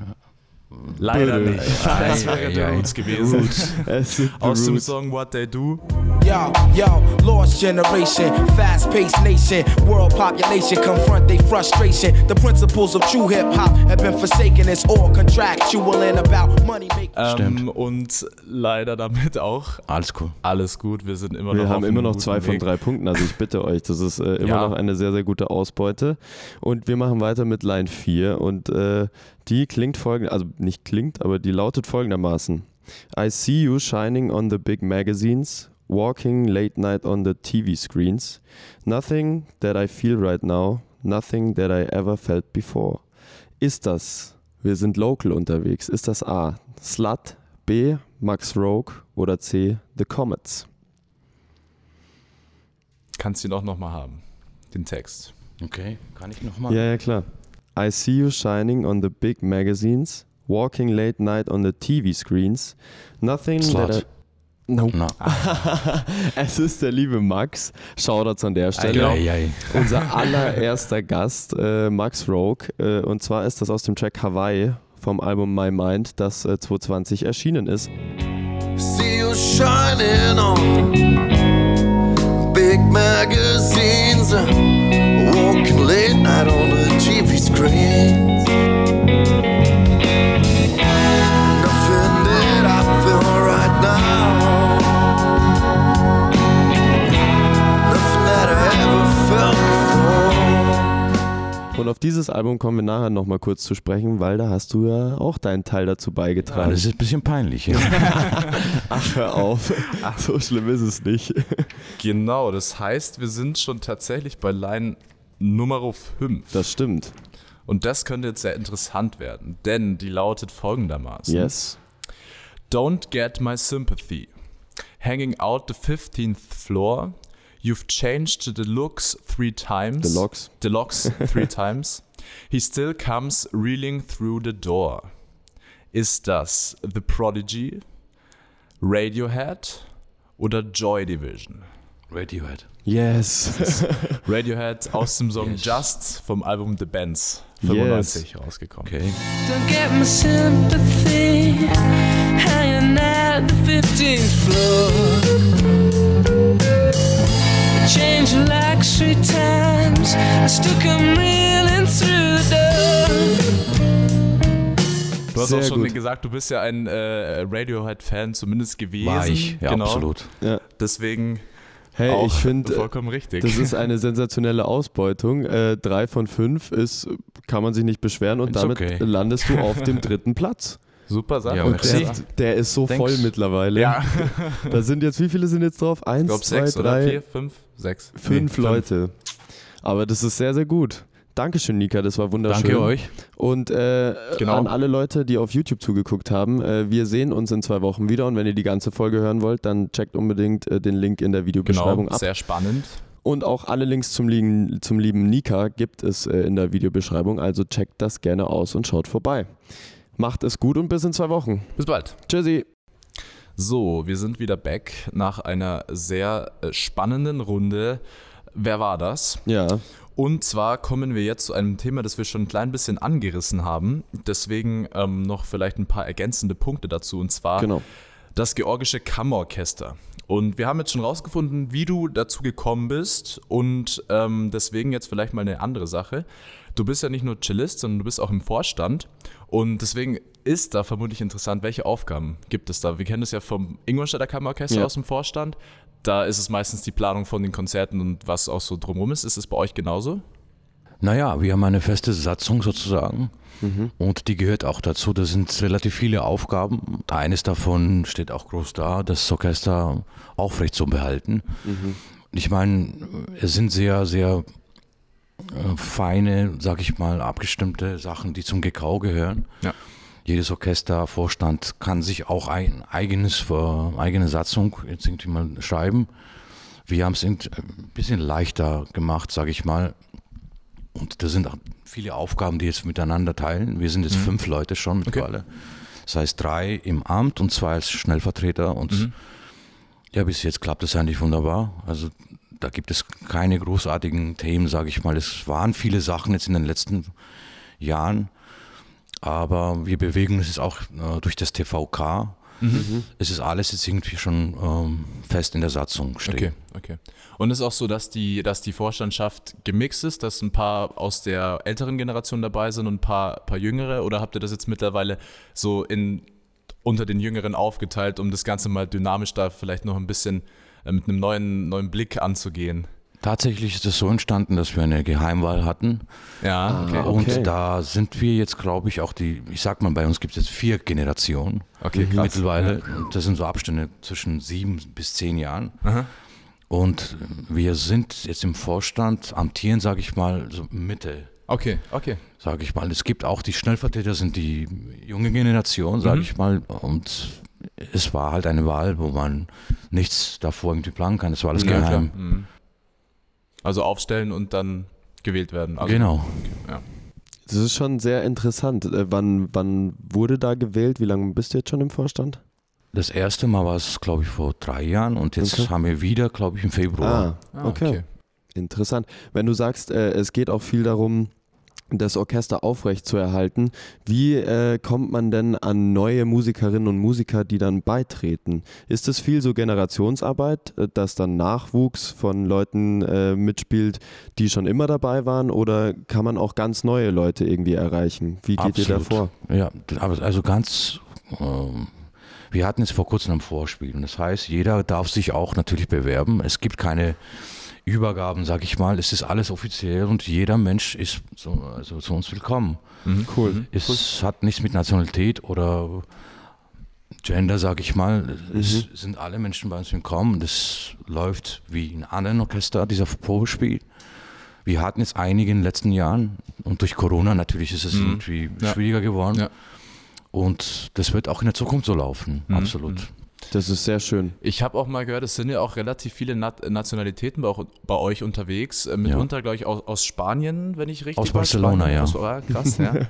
Leider nicht. Das wäre ei. Roots gewesen. Aus dem. Song What They Do. Yo, yo, lost generation, fast paced nation, world population confront their frustration. The principles of true hip hop have been forsaken. It's all contractual and about money making. Ähm, und leider damit auch Alles cool. alles gut. Wir sind immer Wir noch haben auf immer noch zwei von drei Punkten, also ich bitte euch, das ist äh, immer Ja. noch eine sehr, sehr gute Ausbeute. Und wir machen weiter mit Line 4 und äh, die klingt folgend, also nicht klingt, aber die lautet folgendermaßen. I see you shining on the big magazines, walking late night on the TV screens. Nothing that I feel right now, nothing that I ever felt before. Ist das, wir sind local unterwegs, ist das A, Slut, B, Max Rogue oder C, The Comets? Kannst du ihn auch nochmal haben, den Text. Okay, kann ich nochmal? Ja, ja, klar. I see you shining on the big magazines, walking late night on the TV screens. Nothing Slut. that I No. Na, Es ist der liebe Max. Shoutouts an der Stelle. ei, ei, ei. Unser allererster Gast, äh, Max Rogue. Äh, und zwar ist das aus dem Track Hawaii vom Album My Mind, das äh, 2020 erschienen ist. See you shining on big magazines, walking late night on the TV screens. Nothing that I feel right now. Nothing that I ever felt before. Und auf dieses Album kommen wir nachher nochmal kurz zu sprechen, weil da hast du ja auch deinen Teil dazu Ja, beigetragen. das ist ein bisschen peinlich. Ja. Ach, hör auf. so schlimm ist es nicht. Genau, das heißt, wir sind schon tatsächlich bei Line Nummer 5. Das stimmt. Und das könnte jetzt sehr interessant werden, denn die lautet folgendermaßen. Yes. Don't get my sympathy. Hanging out the 15th floor. You've changed the looks three times. The locks. The locks three times. He still comes reeling through the door. Ist das The Prodigy, Radiohead oder Joy Division? Radiohead. Yes. Radiohead aus dem Song Yes. Just vom Album The Bands 95 rausgekommen. Okay. Don't get my sympathy hanging at the 15th floor. Change locks three times. I still come reeling through the door. Du hast Sehr auch schon gut. gesagt, du bist ja ein äh, Radiohead-Fan zumindest gewesen. War ich, ja, genau. absolut. Ja. Deswegen Hey, auch ich finde, vollkommen richtig. das ist eine sensationelle Ausbeutung. Äh, drei von fünf ist, kann man sich nicht beschweren und damit okay. landest du auf dem dritten Platz. Super Sache. Ja, Und der, der ist so Thanks. voll mittlerweile. Ja, Da sind jetzt, wie viele sind jetzt drauf? ich Eins, glaube zwei, sechs oder drei, vier, fünf, sechs. fünf Nee, Leute. Aber das ist sehr, sehr gut. Dankeschön, Nika, das war wunderschön. Danke euch. Und äh, Genau. an alle Leute, die auf YouTube zugeguckt haben, äh, wir sehen uns in zwei Wochen wieder und wenn ihr die ganze Folge hören wollt, dann checkt unbedingt äh, den Link in der Videobeschreibung Genau, ab. sehr spannend. Und auch alle Links zum lieben, zum lieben Nika gibt es äh, in der Videobeschreibung, also checkt das gerne aus und schaut vorbei. Macht es gut und bis in zwei Wochen. Bis bald. Tschüssi. So, wir sind wieder back nach einer sehr äh, spannenden Runde. Wer war das? Ja, Und zwar kommen wir jetzt zu einem Thema, das wir schon ein klein bisschen angerissen haben. Deswegen ähm, noch vielleicht ein paar ergänzende Punkte dazu. Und zwar genau. das Georgische Kammerorchester. Und wir haben jetzt schon rausgefunden, wie du dazu gekommen bist. Und ähm, deswegen jetzt vielleicht mal eine andere Sache. Du bist ja nicht nur Cellist, sondern du bist auch im Vorstand. Und deswegen ist da vermutlich interessant, welche Aufgaben gibt es da? Wir kennen es ja vom Ingolstädter Kammerorchester Ja. aus dem Vorstand. Da ist es meistens die Planung von den Konzerten und was auch so drumherum ist. Ist es bei euch genauso? Naja, wir haben eine feste Satzung sozusagen und die gehört auch dazu. Da sind relativ viele Aufgaben. Eines davon steht auch groß da, das Orchester aufrecht zu behalten. Ich meine, es sind sehr, sehr äh, feine, sag ich mal, abgestimmte Sachen, die zum GK gehören. Ja. Jedes Orchestervorstand kann sich auch ein eigenes, äh, eigene Satzung jetzt irgendwie mal schreiben. Wir haben es ein bisschen leichter gemacht, sage ich mal. Und da sind auch viele Aufgaben, die jetzt miteinander teilen. Wir sind jetzt fünf Leute schon mittlerweile. Das heißt drei im Amt und zwei als Schnellvertreter. Und ja, bis jetzt klappt es eigentlich wunderbar. Also da gibt es keine großartigen Themen, sage ich mal. Es waren viele Sachen jetzt in den letzten Jahren, aber wir bewegen uns jetzt auch äh, durch das TVK. Es ist alles jetzt irgendwie schon ähm, fest in der Satzung stehen. Okay, okay. Und es ist auch so, dass die, dass die Vorstandschaft gemixt ist, dass ein paar aus der älteren Generation dabei sind und ein paar, paar jüngere? Oder habt ihr das jetzt mittlerweile so in, unter den Jüngeren aufgeteilt, um das Ganze mal dynamisch da vielleicht noch ein bisschen äh, mit einem neuen, neuen Blick anzugehen? Tatsächlich ist es so entstanden, dass wir eine Geheimwahl hatten. Ja, okay. okay. Und da sind wir jetzt, glaube ich, auch die, ich sag mal, bei uns gibt es jetzt vier Generationen Okay, krass. mittlerweile. Und Das sind so Abstände zwischen sieben bis zehn Jahren. Aha. Und wir sind jetzt im Vorstand, amtieren, sage ich mal, so Mitte, Okay, okay. sage ich mal. Es gibt auch die Schnellvertreter, sind die junge Generation, sage Mhm. ich mal. Und es war halt eine Wahl, wo man nichts davor irgendwie planen kann. Es war alles Ja, klar. geheim. Mhm. Also aufstellen und dann gewählt werden. Also, genau. Das ist schon sehr interessant. Äh, wann, wann wurde da gewählt? Wie lange bist du jetzt schon im Vorstand? Das erste Mal war es, glaube ich, vor drei Jahren und jetzt Okay. haben wir wieder, glaube ich, im Februar. Ah, Ah, okay. okay. Interessant. Wenn du sagst, äh, es geht auch viel darum, das Orchester aufrecht zu erhalten, wie äh, kommt man denn an neue Musikerinnen und Musiker, die dann beitreten? Ist es viel so Generationsarbeit, äh, dass dann Nachwuchs von Leuten äh, mitspielt, die schon immer dabei waren, oder kann man auch ganz neue Leute irgendwie erreichen? Wie geht ihr da Absolut. vor? Ja, aber also ganz. Ähm, wir hatten jetzt vor kurzem ein Vorspiel und das heißt, jeder darf sich auch natürlich bewerben. Es gibt keine Übergaben, sag ich mal. Es ist alles offiziell und jeder Mensch ist so, also zu uns willkommen. Cool. Es hat nichts mit Nationalität oder Gender, sag ich mal. Es sind alle Menschen bei uns willkommen. Das läuft wie in anderen Orchester, dieser Probespiel. Wir hatten jetzt einige in den letzten Jahren und durch Corona natürlich ist es Mhm. irgendwie Ja. schwieriger geworden. Ja. Und das wird auch in der Zukunft so laufen, Mhm. absolut. Das ist sehr schön. Ich habe auch mal gehört, es sind ja auch relativ viele Nat Nationalitäten bei, auch, bei euch unterwegs. Äh, mitunter, glaube ich, aus, aus Spanien, wenn ich richtig Aus. Barcelona, Spanien, ja. Aus, ah, krass, ja.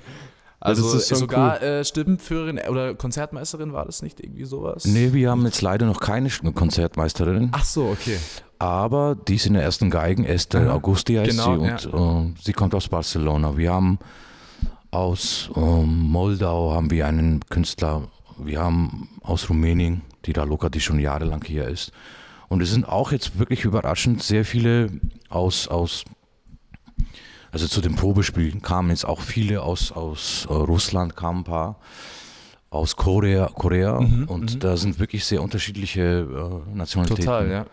Also sogar äh, Stimmenführerin oder Konzertmeisterin war das nicht irgendwie sowas? Nee, wir haben jetzt leider noch keine Konzertmeisterin, Ach so, okay. aber die ist in der ersten Geigen, Esther Aha. Augusti heißt Genau, sie und äh, sie kommt aus Barcelona. Wir haben aus ähm, Moldau haben wir einen Künstler, wir haben aus Rumänien, die da Luca, die schon jahrelang hier ist. Und es sind auch jetzt wirklich überraschend sehr viele aus, aus Also zu den Probespielen kamen jetzt auch viele aus, aus äh, Russland, kamen ein paar, aus Korea, Korea Mhm, und da sind wirklich sehr unterschiedliche äh, Nationalitäten. Total, ja.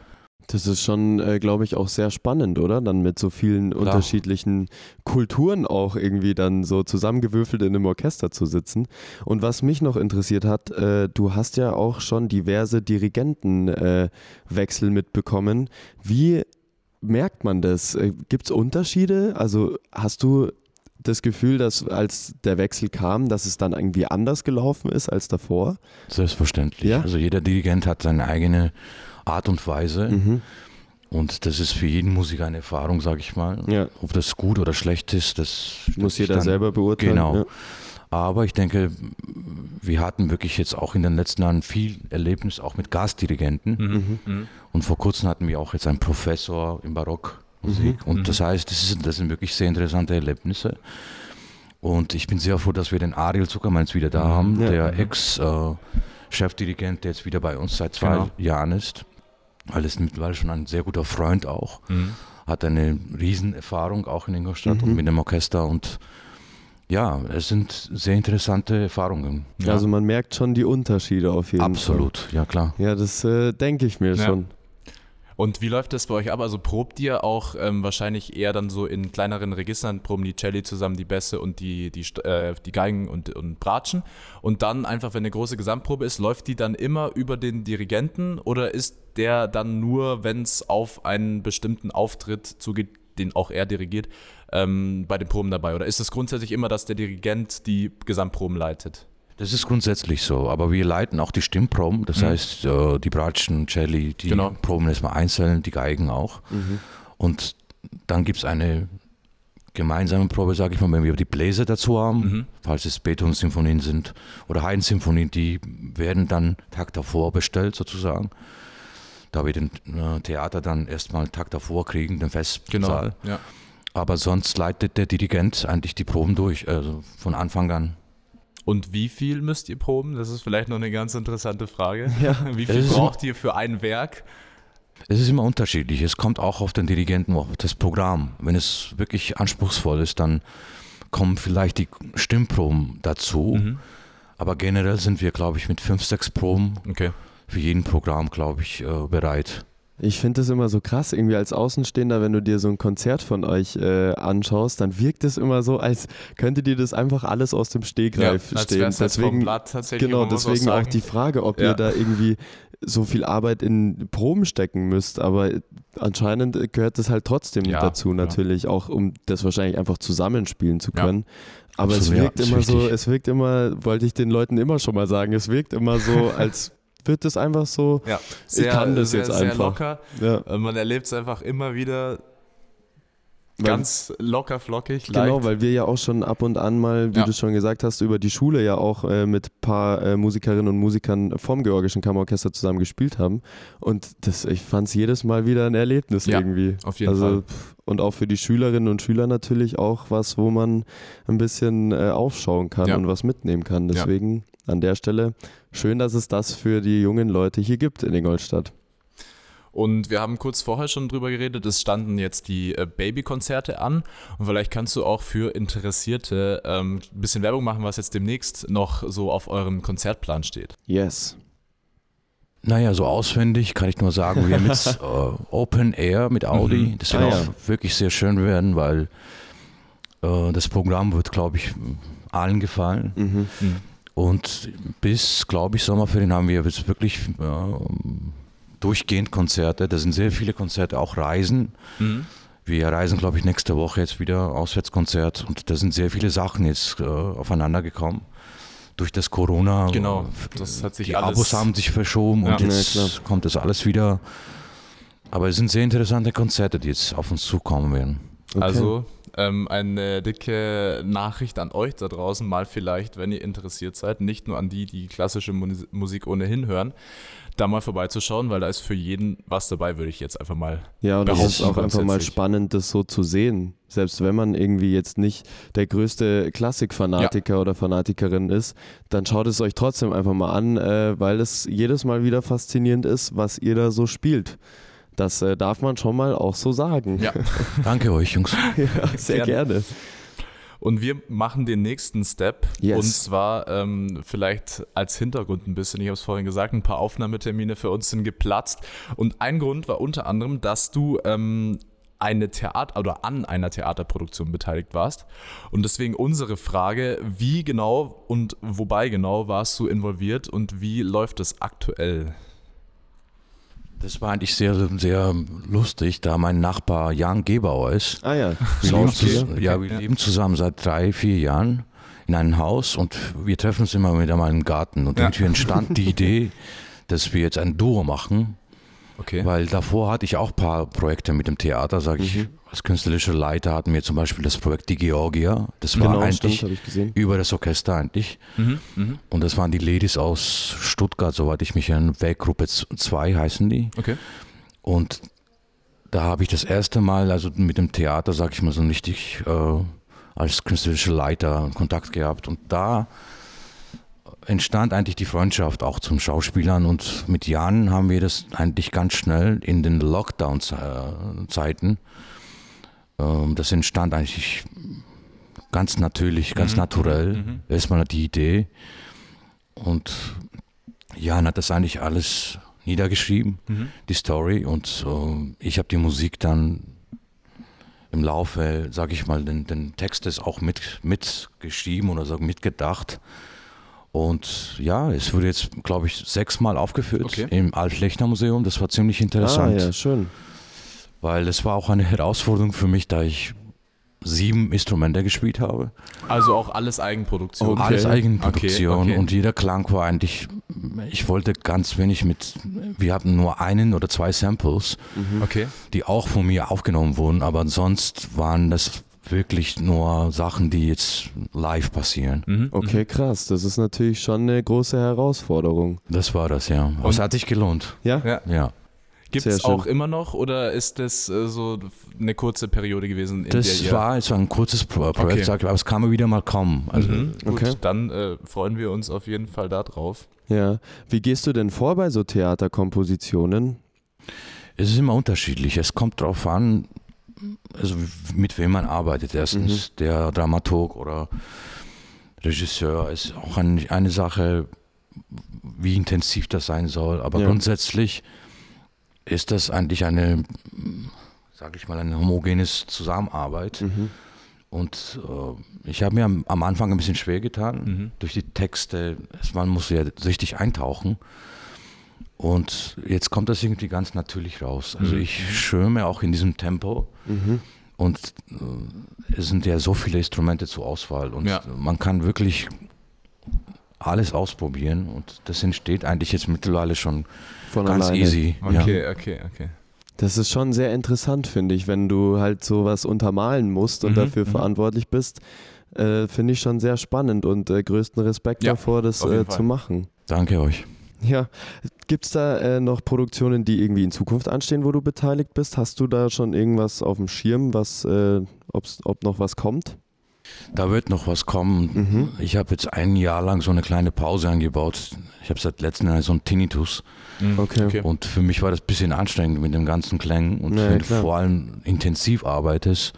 Das ist schon, äh, glaube ich, auch sehr spannend, oder? Dann mit so vielen Klar. unterschiedlichen Kulturen auch irgendwie dann so zusammengewürfelt in einem Orchester zu sitzen. Und was mich noch interessiert hat, äh, du hast ja auch schon diverse Dirigentenwechsel äh, mitbekommen. Wie merkt man das? Gibt es Unterschiede? Also hast du das Gefühl, dass als der Wechsel kam, dass es dann irgendwie anders gelaufen ist als davor? Selbstverständlich. Ja? Also jeder Dirigent hat seine eigene Art und Weise Mhm. und das ist für jeden Musiker eine Erfahrung, sage ich mal. Ja. Ob das gut oder schlecht ist, das Muss jeder dann- selber beurteilen. Genau. Ja. Aber ich denke, wir hatten wirklich jetzt auch in den letzten Jahren viel Erlebnis auch mit Gastdirigenten. Mhm. Und vor kurzem hatten wir auch jetzt einen Professor in Barockmusik. Und das heißt, das, ist, das sind wirklich sehr interessante Erlebnisse. Und ich bin sehr froh, dass wir den Ariel Zuckermanns wieder da haben, Ja. der Ex-Chefdirigent, der jetzt wieder bei uns seit zwei Genau. Jahren ist. Weil es mittlerweile schon ein sehr guter Freund auch. Mhm. Hat eine Riesenerfahrung auch in Ingolstadt und mit dem Orchester. Und ja, es sind sehr interessante Erfahrungen. Ja. Also man merkt schon die Unterschiede auf jeden Fall. Absolut, ja klar. Ja, das äh, denke ich mir Ja. schon. Und wie läuft das bei euch ab? Also probt ihr auch ähm, wahrscheinlich eher dann so in kleineren Registern, proben die Celli zusammen, die Bässe und die, die, äh, die Geigen und, und Bratschen. Und dann einfach, wenn eine große Gesamtprobe ist, läuft die dann immer über den Dirigenten oder ist der dann nur, wenn es auf einen bestimmten Auftritt zugeht, den auch er dirigiert, ähm, bei den Proben dabei? Oder ist es grundsätzlich immer, dass der Dirigent die Gesamtproben leitet? Das ist grundsätzlich so, aber wir leiten auch die Stimmproben, das heißt äh, die Bratschen, Celli, die Genau. Proben erstmal einzeln, die Geigen auch. Und dann gibt es eine gemeinsame Probe, sage ich mal, wenn wir die Bläser dazu haben, falls es Beethoven-Symphonien sind oder Haydn-Symphonien, die werden dann Tag davor bestellt sozusagen. Da wir den äh, Theater dann erstmal Tag davor kriegen, den Festsaal. Ja. Aber sonst leitet der Dirigent eigentlich die Proben durch, also von Anfang an. Und wie viel müsst ihr proben? Das ist vielleicht noch eine ganz interessante Frage. Ja. Wie viel braucht ihr für ein Werk? Es ist immer unterschiedlich. Es kommt auch auf den Dirigenten, auf das Programm. Wenn es wirklich anspruchsvoll ist, dann kommen vielleicht die Stimmproben dazu. Mhm. Aber generell sind wir, glaube ich, mit fünf, sechs Proben Okay. für jeden Programm, glaube ich, äh, bereit. Ich finde das immer so krass, irgendwie als Außenstehender, wenn du dir so ein Konzert von euch äh, anschaust, dann wirkt es immer so, als könntet ihr das einfach alles aus dem Stegreif als stehen. vom Deswegen, Blatt tatsächlich, genau, deswegen auch, die Frage, ob Ja. ihr da irgendwie so viel Arbeit in Proben stecken müsst, aber anscheinend gehört das halt trotzdem Ja, dazu ja. natürlich, auch um das wahrscheinlich einfach zusammenspielen zu Ja. können. Aber es Absolut, ja, wirkt immer so, es wirkt immer, wollte ich den Leuten immer schon mal sagen, es wirkt immer so, als wird das einfach so, Ja, ich kann das sehr, jetzt sehr einfach. locker. ja. Äh, Man erlebt es einfach immer wieder ganz locker, flockig, Genau, leicht. weil wir ja auch schon ab und an mal, wie Ja. du schon gesagt hast, über die Schule ja auch äh, mit ein paar äh, Musikerinnen und Musikern vom Georgischen Kammerorchester zusammen gespielt haben. Und das, ich fand es jedes Mal wieder ein Erlebnis Ja, irgendwie. auf jeden also, Fall. Und auch für die Schülerinnen und Schüler natürlich auch was, wo man ein bisschen äh, aufschauen kann Ja. und was mitnehmen kann. Deswegen an der Stelle schön, dass es das für die jungen Leute hier gibt in Ingolstadt. Und wir haben kurz vorher schon drüber geredet, es standen jetzt die äh, Babykonzerte an. Und vielleicht kannst du auch für Interessierte ähm, ein bisschen Werbung machen, was jetzt demnächst noch so auf eurem Konzertplan steht. Yes. Naja, so auswendig kann ich nur sagen, wir haben jetzt äh, Open Air mit Audi. Mhm. Das wird Ah, auch ja. wirklich sehr schön werden, weil äh, das Programm wird, glaube ich, allen gefallen. Mhm. Und bis, glaube ich, Sommerferien haben wir jetzt wirklich äh, durchgehend Konzerte. Da sind sehr viele Konzerte, auch Reisen. Mhm. Wir reisen, glaube ich, nächste Woche jetzt wieder Auswärtskonzert. Und da sind sehr viele Sachen jetzt äh, aufeinander gekommen. Durch das Corona. Genau, das hat sich die alles- Abos haben sich verschoben Ja. und jetzt Ja, klar. kommt das alles wieder. Aber es sind sehr interessante Konzerte, die jetzt auf uns zukommen werden. Okay. Also ähm, eine dicke Nachricht an euch da draußen, mal vielleicht, wenn ihr interessiert seid, nicht nur an die, die klassische Mus- Musik ohnehin hören, da mal vorbeizuschauen, weil da ist für jeden was dabei, würde ich jetzt einfach mal. Ja, und es ist auch einfach mal spannend, das so zu sehen. Selbst wenn man irgendwie jetzt nicht der größte Klassikfanatiker oder Fanatikerin ist, dann schaut es euch trotzdem einfach mal an, äh, weil es jedes Mal wieder faszinierend ist, was ihr da so spielt. Das äh, darf man schon mal auch so sagen. Ja. Danke euch, Jungs. Ja, sehr Gerne. gerne. Und wir machen den nächsten Step. Yes. Und zwar ähm, vielleicht als Hintergrund ein bisschen, ich habe es vorhin gesagt, ein paar Aufnahmetermine für uns sind geplatzt. Und ein Grund war unter anderem, dass du ähm, eine Theater oder an einer Theaterproduktion beteiligt warst. Und deswegen unsere Frage, wie genau und wobei genau warst du involviert und wie läuft es aktuell? Das war eigentlich sehr, sehr lustig, da mein Nachbar Jan Gebauer ist. Ah ja, Wir leben, Schauspieler. zus- ja, wir leben zusammen seit drei, vier Jahren in einem Haus und wir treffen uns immer wieder mal im Garten. Und Ja. irgendwie entstand die Idee, dass wir jetzt ein Duo machen, Okay. weil davor hatte ich auch ein paar Projekte mit dem Theater, sage ich. Als künstlerischer Leiter hatten wir zum Beispiel das Projekt Die Georgia. Das war Genau, eigentlich stimmt, habe ich gesehen. über das Orchester eigentlich. Mhm, mhm. Und das waren die Ladies aus Stuttgart, soweit ich mich erinnere. Werkgruppe 2 heißen die. Okay. Und da habe ich das erste Mal, also mit dem Theater, sag ich mal so richtig, äh, als künstlerischer Leiter Kontakt gehabt. Und da entstand eigentlich die Freundschaft auch zum Schauspielern. Und mit Jan haben wir das eigentlich ganz schnell in den Lockdown-Zeiten. Ähm, das entstand eigentlich ganz natürlich, ganz naturell. Erstmal die Idee. Und Jan hat das eigentlich alles niedergeschrieben, die Story. Und äh, ich habe die Musik dann im Laufe, sage ich mal, den, den Text ist auch mit, mitgeschrieben oder so mitgedacht. Und ja, es wurde jetzt, glaube ich, sechsmal aufgeführt Okay. im Altlechner Museum. Das war ziemlich Ah interessant, ja, schön. weil es war auch eine Herausforderung für mich, da ich sieben Instrumente gespielt habe. Also auch alles Eigenproduktion. Okay. Alles Eigenproduktion Okay, okay. und jeder Klang war eigentlich, ich wollte ganz wenig mit, wir hatten nur einen oder zwei Samples, Okay. die auch von mir aufgenommen wurden, aber sonst waren das wirklich nur Sachen, die jetzt live passieren. Mhm. Okay, krass. Das ist natürlich schon eine große Herausforderung. Das war das, ja. Aber es hat sich gelohnt. Ja? Ja. Ja. Gibt es auch immer noch oder ist das äh, so eine kurze Periode gewesen, in Das der war jetzt ein kurzes Pro Projekt, Okay. aber es kann wieder mal kommen. Also Mhm. Gut, Okay. dann äh, freuen wir uns auf jeden Fall darauf. Ja. Wie gehst du denn vor bei so Theaterkompositionen? Es ist immer unterschiedlich. Es kommt darauf an, also mit wem man arbeitet. Erstens der Dramaturg oder Regisseur ist auch ein, eine Sache, wie intensiv das sein soll. Aber Ja. grundsätzlich ist das eigentlich eine, sage ich mal, eine homogenes Zusammenarbeit. Mhm. Und äh, ich habe mir am, am Anfang ein bisschen schwer getan Mhm. durch die Texte. Man muss ja richtig eintauchen. Und jetzt kommt das irgendwie ganz natürlich raus. Also Mhm. ich schwöme auch in diesem Tempo. Mhm. Und äh, es sind ja so viele Instrumente zur Auswahl. Und Ja. man kann wirklich alles ausprobieren. Und das entsteht eigentlich jetzt mittlerweile schon Von ganz alleine. easy. Ja. Okay, okay, okay. Das ist schon sehr interessant, finde ich, wenn du halt sowas untermalen musst und Mhm, dafür mhm. verantwortlich bist. Äh, finde ich schon sehr spannend und äh, größten Respekt Ja, davor, das äh, zu machen. Danke euch. Ja, gibt es da äh, noch Produktionen, die irgendwie in Zukunft anstehen, wo du beteiligt bist? Hast du da schon irgendwas auf dem Schirm, was, äh, ob's, ob noch was kommt? Da wird noch was kommen. Mhm. Ich habe jetzt ein Jahr lang so eine kleine Pause eingebaut. Ich habe seit letztem Jahr so einen Tinnitus. Mhm. Okay. Und für mich war das ein bisschen anstrengend mit dem ganzen Klängen. Und Ja, wenn du klar. vor allem intensiv arbeitest,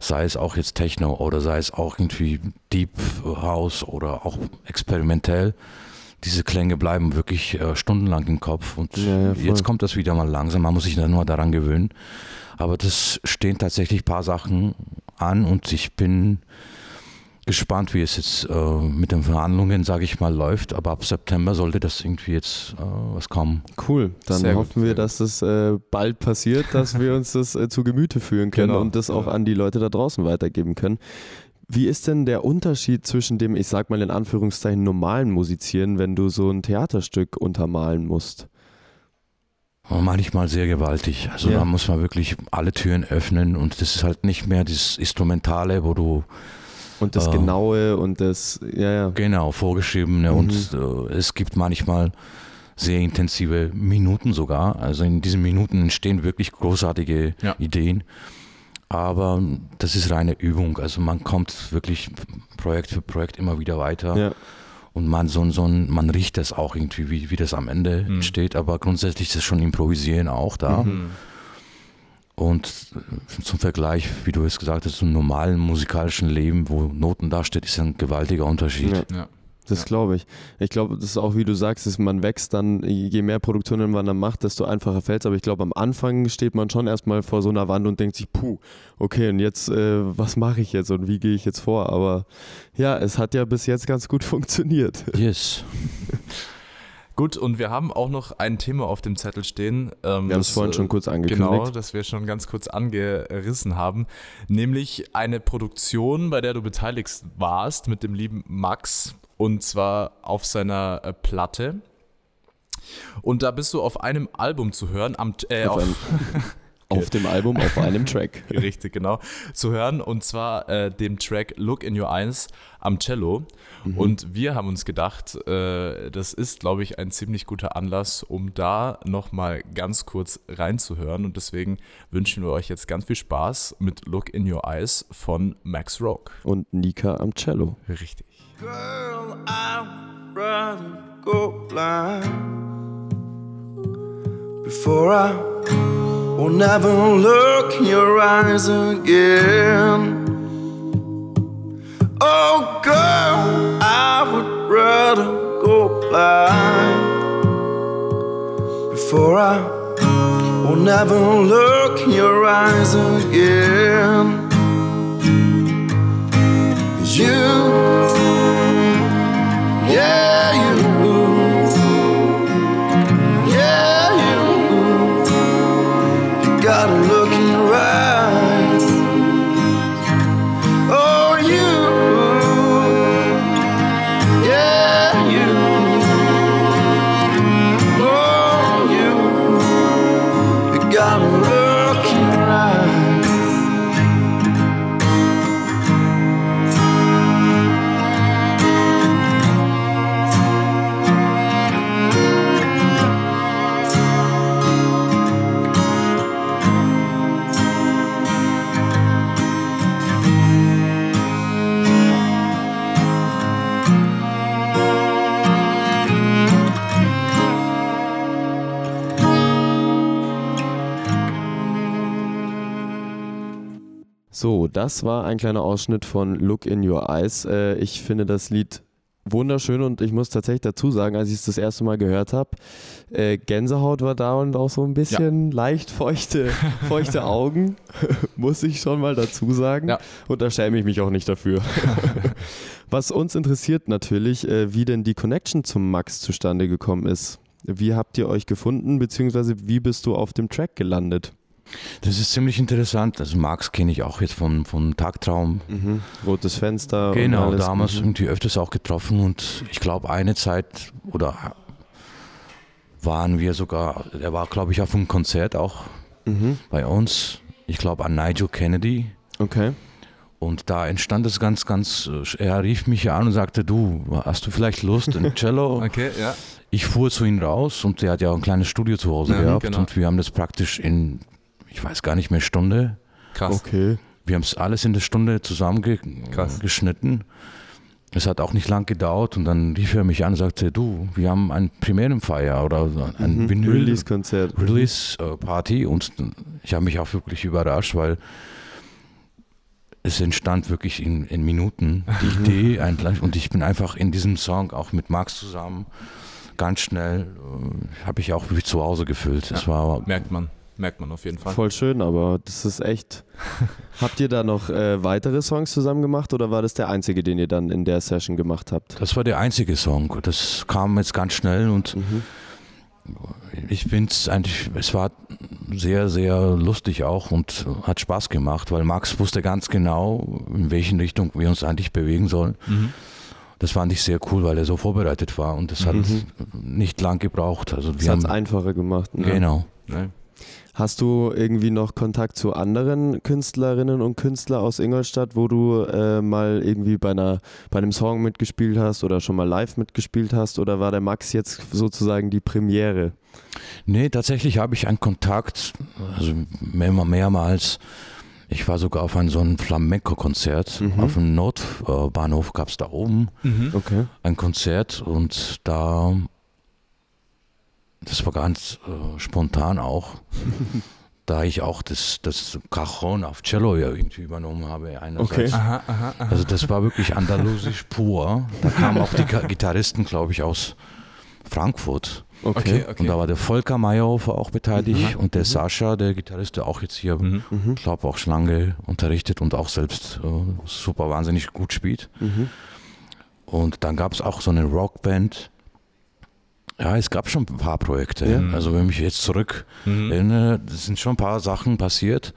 sei es auch jetzt Techno oder sei es auch irgendwie Deep House oder auch experimentell, diese Klänge bleiben wirklich äh, stundenlang im Kopf. Und Ja, ja, jetzt kommt das wieder mal langsam. Man muss sich dann nur daran gewöhnen. Aber das stehen tatsächlich ein paar Sachen an und ich bin gespannt, wie es jetzt äh, mit den Verhandlungen, sage ich mal, läuft. Aber ab September sollte das irgendwie jetzt äh, was kommen. Cool, dann Sehr gut, hoffen wir, gut. dass das äh, bald passiert, dass wir uns das äh, zu Gemüte führen können Genau, und das auch an die Leute da draußen weitergeben können. Wie ist denn der Unterschied zwischen dem, ich sag mal in Anführungszeichen, normalen Musizieren, wenn du so ein Theaterstück untermalen musst? Manchmal sehr gewaltig. Also Ja. da muss man wirklich alle Türen öffnen und das ist halt nicht mehr das Instrumentale, wo du Und das Ah. Genaue und das, ja, ja. genau vorgeschriebene Mhm. und äh, es gibt manchmal sehr intensive Minuten sogar. Also in diesen Minuten entstehen wirklich großartige Ja. Ideen. Aber das ist reine Übung. Also man kommt wirklich Projekt für Projekt immer wieder weiter. ja. Und man, so, so ein, man riecht das auch irgendwie, wie, wie das am Ende Mhm. entsteht. Aber grundsätzlich ist das schon Improvisieren auch da. Und äh, zum Vergleich, wie du es gesagt hast, zum normalen musikalischen Leben, wo Noten da steht, ist ein gewaltiger Unterschied. Ja. Ja. Das Ja. glaube ich. Ich glaube, das ist auch, wie du sagst, ist, man wächst dann, je mehr Produktionen man dann macht, desto einfacher fällt es. Aber ich glaube, am Anfang steht man schon erstmal vor so einer Wand und denkt sich, puh, okay, und jetzt, äh, was mache ich jetzt und wie gehe ich jetzt vor? Aber ja, es hat ja bis jetzt ganz gut funktioniert. Yes. Gut, und wir haben auch noch ein Thema auf dem Zettel stehen. ähm, Wir haben es vorhin äh, schon kurz angekündigt. Genau, das wir schon ganz kurz angerissen haben. Nämlich eine Produktion, bei der du beteiligt warst mit dem lieben Max. Und zwar auf seiner äh, Platte. Und da bist du auf einem Album zu hören, am, äh, Auf auf, Auf dem Album, auf einem Track. richtig, genau, zu hören. Und zwar äh, dem Track Look in Your Eyes am Cello. Und wir haben uns gedacht, äh, das ist, glaube ich, ein ziemlich guter Anlass, um da nochmal ganz kurz reinzuhören. Und deswegen wünschen wir euch jetzt ganz viel Spaß mit Look in Your Eyes von Max Rock. Und Nika am Cello. Richtig. Girl, I'd rather go blind before I will never look in your eyes again. Oh, girl, I would rather go blind before I will never look in your eyes again. You yeah, you. Das war ein kleiner Ausschnitt von Look in Your Eyes. Äh, ich finde das Lied wunderschön und ich muss tatsächlich dazu sagen, als ich es das erste Mal gehört habe, äh, Gänsehaut war da und auch so ein bisschen leicht feuchte, feuchte Augen, muss ich schon mal dazu sagen. Ja. Und da schäme ich mich auch nicht dafür. Was uns interessiert natürlich, äh, wie denn die Connection zum Max zustande gekommen ist. Wie habt ihr euch gefunden, beziehungsweise wie bist du auf dem Track gelandet? Das ist ziemlich interessant. Also Max kenne ich auch jetzt vom, vom Tagtraum. Mhm. Rotes Fenster. und Genau, alles. damals Mhm. irgendwie öfters auch getroffen und ich glaube eine Zeit oder waren wir sogar, er war glaube ich auf einem Konzert auch Mhm. bei uns, ich glaube an Nigel Kennedy Okay. und da entstand es ganz, ganz, äh, er rief mich an und sagte, du, hast du vielleicht Lust, ein Cello? Okay, ja. Ich fuhr zu ihm raus und der hat ja auch ein kleines Studio zu Hause Ja, gehabt genau. und wir haben das praktisch in, ich weiß gar nicht mehr, Stunde, Krass. Okay. wir haben es alles in der Stunde zusammengeschnitten. Es hat auch nicht lang gedauert und dann rief er mich an und sagte, du, wir haben ein Premierenfeier oder ein Mhm. Vinyl Release-Konzert. Release äh, Party und ich habe mich auch wirklich überrascht, weil es entstand wirklich in, in Minuten die Idee eigentlich und ich bin einfach in diesem Song auch mit Max zusammen ganz schnell äh, habe ich auch wie zu Hause gefüllt. Es war Merkt man. Merkt man auf jeden Fall. Voll schön, aber das ist echt. habt ihr da noch äh, weitere Songs zusammen gemacht oder war das der einzige, den ihr dann in der Session gemacht habt? das war der einzige Song. Das kam jetzt ganz schnell und Mhm. ich finde es eigentlich, es war sehr, sehr lustig auch und hat Spaß gemacht, weil Max wusste ganz genau, in welchen Richtung wir uns eigentlich bewegen sollen. Mhm. Das fand ich sehr cool, weil er so vorbereitet war und es hat nicht lang gebraucht. Also Das wir hat es einfacher gemacht. Ne? genau. Ne? Hast du irgendwie noch Kontakt zu anderen Künstlerinnen und Künstlern aus Ingolstadt, wo du äh, mal irgendwie bei, einer, bei einem Song mitgespielt hast oder schon mal live mitgespielt hast? Oder war der Max jetzt sozusagen die Premiere? Nee, tatsächlich habe ich einen Kontakt, also mehr, mehrmals Ich war sogar auf ein so ein Flamenco-Konzert. Mhm. Auf dem Nordbahnhof gab es da oben Okay. ein Konzert und da, das war ganz äh, spontan auch, da ich auch das, das Cajon auf Cello ja irgendwie übernommen habe. Einerseits. Okay. Aha, aha, aha. Also das war wirklich andalusisch pur. Da kamen auch die Gitarristen, glaube ich, aus Frankfurt. Okay. Okay, okay. Und da war der Volker Meyerhofer auch beteiligt Mhm. und der Sascha, der Gitarrist, der auch jetzt hier, Mhm. Mhm. ich glaube, auch Schlange unterrichtet und auch selbst äh, super wahnsinnig gut spielt. Mhm. Und dann gab es auch so eine Rockband. Ja, es gab schon ein paar Projekte. Ja. Also wenn ich jetzt zurück Mhm. erinnere, sind schon ein paar Sachen passiert.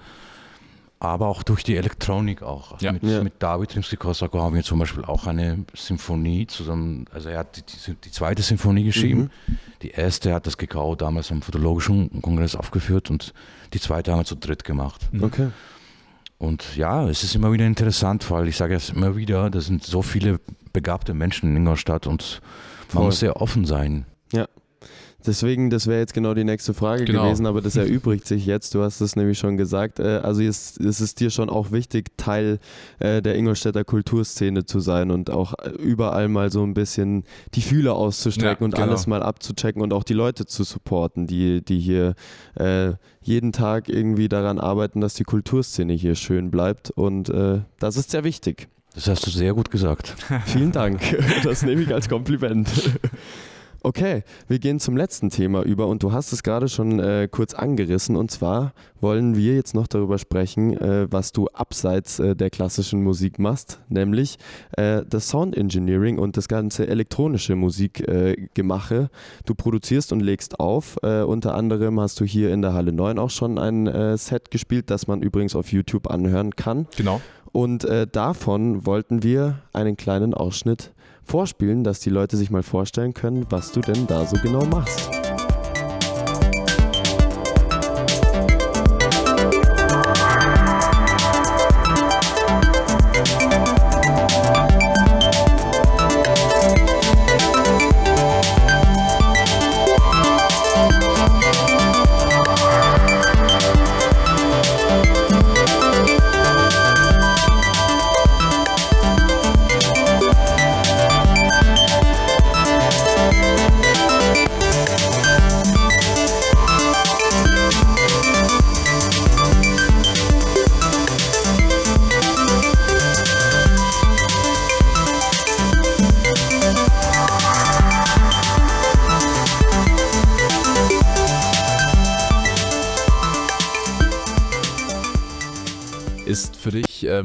Aber auch durch die Elektronik auch. Ja. Mit, Ja. mit David Rimsky-Korsakov haben wir zum Beispiel auch eine Symphonie zusammen. Also er hat die, die, die zweite Symphonie geschrieben. Die erste hat das GKO damals am Photologischen Kongress aufgeführt und die zweite haben wir zu dritt gemacht. Okay. Und ja, es ist immer wieder interessant, weil ich sage es immer wieder, da sind so viele begabte Menschen in Ingolstadt und man Voll. muss sehr offen sein. Deswegen, das wäre jetzt genau die nächste Frage Genau. gewesen, aber das erübrigt sich jetzt. Du hast es nämlich schon gesagt. Äh, also es, es ist dir schon auch wichtig, Teil äh, der Ingolstädter Kulturszene zu sein und auch äh, überall mal so ein bisschen die Fühler auszustrecken Ja, und genau. alles mal abzuchecken und auch die Leute zu supporten, die, die hier äh, jeden Tag irgendwie daran arbeiten, dass die Kulturszene hier schön bleibt. Und äh, das ist sehr wichtig. Das hast du sehr gut gesagt. Vielen Dank. Das nehme ich als Kompliment. Okay, wir gehen zum letzten Thema über und du hast es gerade schon äh, kurz angerissen und zwar wollen wir jetzt noch darüber sprechen, äh, was du abseits äh, der klassischen Musik machst, nämlich äh, das Sound Engineering und das ganze elektronische Musikgemache. Äh, du produzierst und legst auf. Äh, unter anderem hast du hier in der Halle 9 auch schon ein Set gespielt, das man übrigens auf YouTube anhören kann. Genau. Und davon wollten wir einen kleinen Ausschnitt vorspielen, dass die Leute sich mal vorstellen können, was du denn da so genau machst.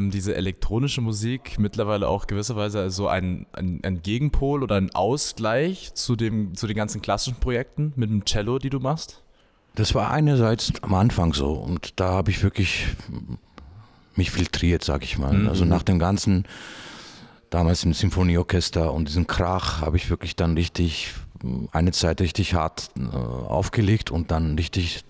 Ähm, diese elektronische Musik mittlerweile auch gewisserweise so ein, ein, ein Gegenpol oder ein Ausgleich zu, dem, zu den ganzen klassischen Projekten mit dem Cello, die du machst? Das war einerseits am Anfang so und da habe ich wirklich mich filtriert, sag ich mal. Mhm. Also nach dem ganzen, damals im Symphonieorchester und diesem Krach habe ich wirklich dann richtig, eine Zeit richtig hart äh, aufgelegt und dann richtig,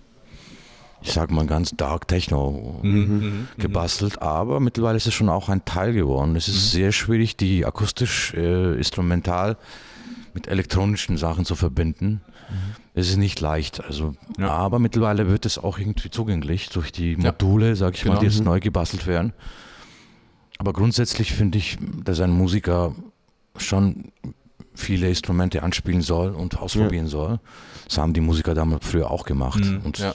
ich sag mal ganz dark Techno Mhm. gebastelt, aber mittlerweile ist es schon auch ein Teil geworden. Es ist sehr schwierig, die akustisch, äh, instrumental mit elektronischen Sachen zu verbinden. Es ist nicht leicht, also, Ja. aber mittlerweile wird es auch irgendwie zugänglich durch die Module, sag ich Genau. mal, die jetzt neu gebastelt werden. Aber grundsätzlich finde ich, dass ein Musiker schon viele Instrumente anspielen soll und ausprobieren soll. Das haben die Musiker damals früher auch gemacht. Mhm, Und ja.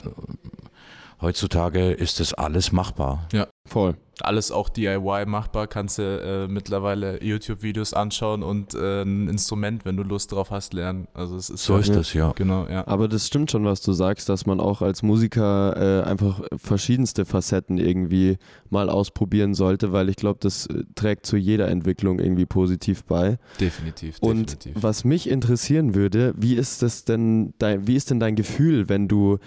Heutzutage ist das alles machbar. Voll. Alles auch DIY machbar, kannst du äh, mittlerweile YouTube-Videos anschauen und äh, ein Instrument, wenn du Lust drauf hast, lernen. Also es ist So ist Ja. das, ja. Genau, ja. Aber das stimmt schon, was du sagst, dass man auch als Musiker äh, einfach verschiedenste Facetten irgendwie mal ausprobieren sollte, weil ich glaube, das äh, trägt zu jeder Entwicklung irgendwie positiv bei. Definitiv, Und definitiv. was mich interessieren würde, wie ist das denn dein, wie ist denn dein Gefühl, wenn du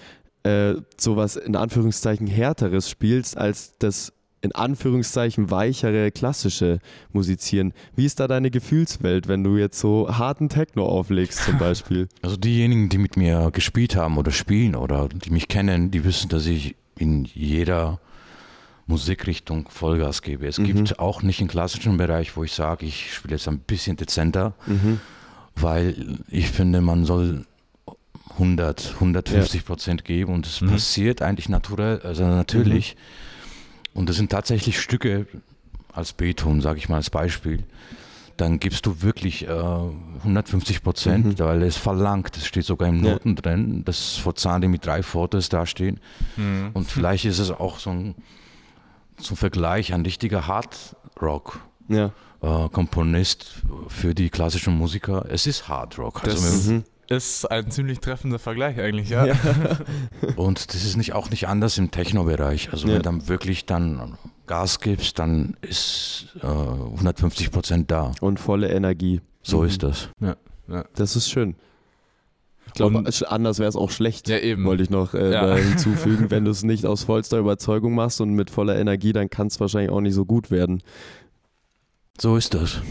äh, sowas in Anführungszeichen härteres spielst als das in Anführungszeichen weichere klassische Musizieren? Wie ist da deine Gefühlswelt, wenn du jetzt so harten Techno auflegst zum Beispiel? Also diejenigen, die mit mir gespielt haben oder spielen oder die mich kennen, die wissen, dass ich in jeder Musikrichtung Vollgas gebe. Es gibt auch nicht einen klassischen Bereich, wo ich sage, ich spiele jetzt ein bisschen dezenter, Mhm. weil ich finde, man soll 100, 150 Prozent geben und es Mhm. passiert eigentlich naturell, also natürlich. und das sind tatsächlich Stücke als Beethoven, sage ich mal als Beispiel, dann gibst du wirklich äh, 150 Prozent, weil es verlangt, es steht sogar im Ja. Noten drin, dass Forzane mit drei Fortes dastehen. Und vielleicht ist es auch so ein zum Vergleich ein richtiger Hard Rock. Ja. Äh, Komponist für die klassischen Musiker. Es ist Hard Rock. Also Das Mhm. Ist ein ziemlich treffender Vergleich eigentlich, ja. Und das ist nicht, auch nicht anders im Techno-Bereich. Also Ja. wenn du dann wirklich dann Gas gibst, dann ist äh, 150 Prozent da. Und volle Energie. So Mhm. ist das. Das ist schön. Ich glaube, anders wäre es auch schlecht. Ja, eben. Wollte ich noch äh, Ja. da hinzufügen. Wenn du es nicht aus vollster Überzeugung machst und mit voller Energie, dann kann es wahrscheinlich auch nicht so gut werden. So ist das.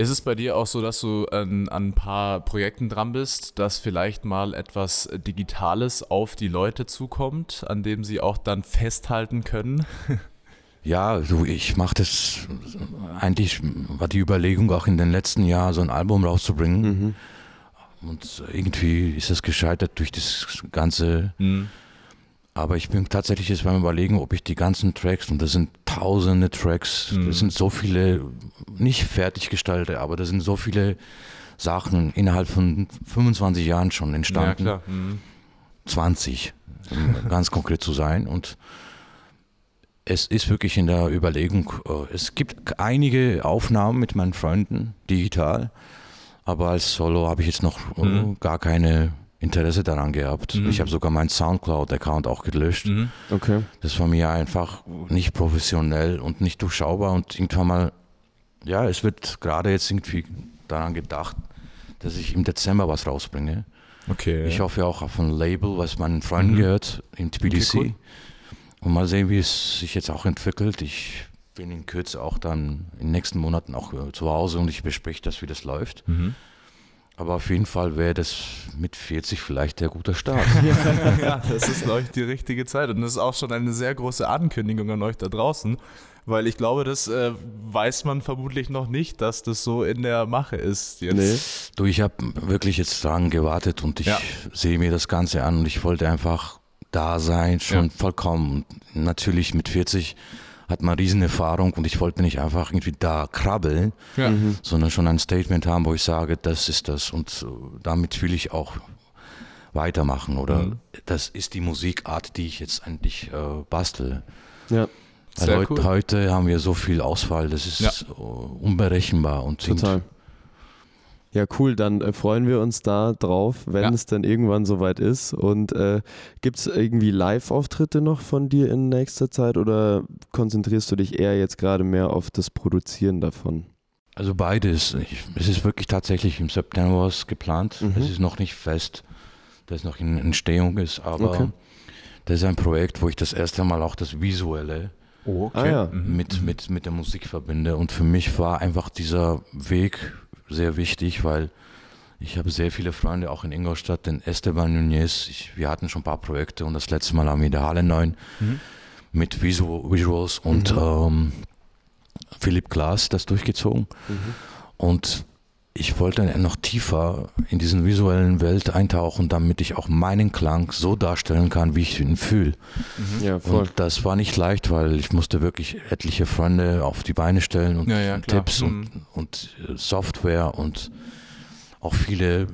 Ist es bei dir auch so, dass du an, an ein paar Projekten dran bist, dass vielleicht mal etwas Digitales auf die Leute zukommt, an dem sie auch dann festhalten können? Ja, du, ich mache das. Eigentlich war die Überlegung auch in den letzten Jahren, so ein Album rauszubringen. Mhm. Und irgendwie ist das gescheitert durch das ganze. Aber ich bin tatsächlich jetzt beim Überlegen, ob ich die ganzen Tracks, und das sind tausende Tracks, Mhm. das sind so viele, nicht fertiggestaltet, aber das sind so viele Sachen innerhalb von 25 Jahren schon Ja, entstanden. klar. Mhm. 20, um ganz konkret zu sein. Und es ist wirklich in der Überlegung, äh, es gibt einige Aufnahmen mit meinen Freunden digital, aber als Solo habe ich jetzt noch äh, Mhm. gar keine Interesse daran gehabt. Mhm. Ich habe sogar meinen Soundcloud-Account auch gelöscht. Mhm. Okay. Das war mir einfach nicht professionell und nicht durchschaubar und irgendwann mal, ja, es wird gerade jetzt irgendwie daran gedacht, dass ich im Dezember was rausbringe. Okay. Ich hoffe auch auf ein Label, was meinen Freunden Mhm. gehört in Tbilisi. Okay, Und mal sehen, wie es sich jetzt auch entwickelt. Ich bin in Kürze auch dann in den nächsten Monaten auch äh, zu Hause und ich bespreche das, wie das läuft. Mhm. Aber auf jeden Fall wäre das mit 40 vielleicht der gute Start. ja, das ist, glaube ich, die richtige Zeit. Und das ist auch schon eine sehr große Ankündigung an euch da draußen, weil ich glaube, das äh, weiß man vermutlich noch nicht, dass das so in der Mache ist. Jetzt. Nee. Du, ich habe wirklich jetzt dran gewartet und ich Ja. sehe mir das Ganze an und ich wollte einfach da sein, schon Ja. vollkommen. Natürlich mit 40 hat man Riesenerfahrung und ich wollte nicht einfach irgendwie da krabbeln, Ja. sondern schon ein Statement haben, wo ich sage, das ist das und äh, damit will ich auch weitermachen oder Mhm. das ist die Musikart, die ich jetzt eigentlich äh, bastel. Ja, Weil Sehr heut, cool. heute haben wir so viel Auswahl, das ist Ja. äh, unberechenbar und sind- total. Ja, cool. Dann äh, freuen wir uns da drauf, wenn Ja. es dann irgendwann soweit ist. Und äh, gibt es irgendwie Live-Auftritte noch von dir in nächster Zeit oder konzentrierst du dich eher jetzt gerade mehr auf das Produzieren davon? Also beides. Ich, es ist wirklich tatsächlich im September was geplant. Mhm. Es ist noch nicht fest, dass es noch in Entstehung ist, aber Okay. das ist ein Projekt, wo ich das erste Mal auch das Visuelle Oh, okay. Ah, ja. Mhm. mit, mit, mit der Musik verbinde. Und für mich war einfach dieser Weg sehr wichtig, weil ich habe sehr viele Freunde auch in Ingolstadt, den Esteban Nunez. Ich, wir hatten schon ein paar Projekte und das letzte Mal haben wir in der Halle 9 Mhm. mit Visu Visuals und ähm, Philipp Glass das durchgezogen. Und ich wollte noch tiefer in diesen visuellen Welt eintauchen, damit ich auch meinen Klang so darstellen kann, wie ich ihn fühle. Ja, voll. Und das war nicht leicht, weil ich musste wirklich etliche Freunde auf die Beine stellen und Ja, ja. Tipps Mhm. und, und äh, Software und auch viele äh,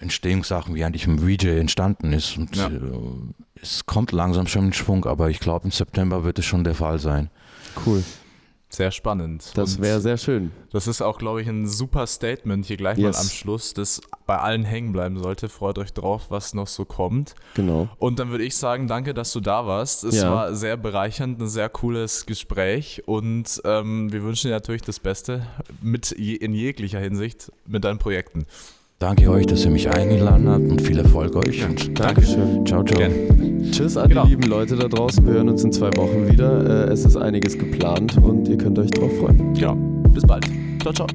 Entstehungssachen, wie eigentlich im VJ entstanden ist. Und Ja. äh, es kommt langsam schon in Schwung, aber ich glaube, im September wird es schon der Fall sein. Cool. Sehr spannend. Das wäre sehr schön. Das ist auch, glaube ich, ein super Statement hier gleich Yes. mal am Schluss, das bei allen hängen bleiben sollte. Freut euch drauf, was noch so kommt. Genau. Und dann würde ich sagen, danke, dass du da warst. Es Ja. war sehr bereichernd, ein sehr cooles Gespräch und ähm, wir wünschen dir natürlich das Beste mit je, in jeglicher Hinsicht mit deinen Projekten. Danke euch, dass ihr mich eingeladen habt und viel Erfolg euch. Und Dankeschön. ciao, ciao. Gerne. Tschüss an Genau. die lieben Leute da draußen. Wir hören uns in zwei Wochen wieder. Äh, es ist einiges geplant und ihr könnt euch drauf freuen. Genau. Bis bald. Ciao, ciao.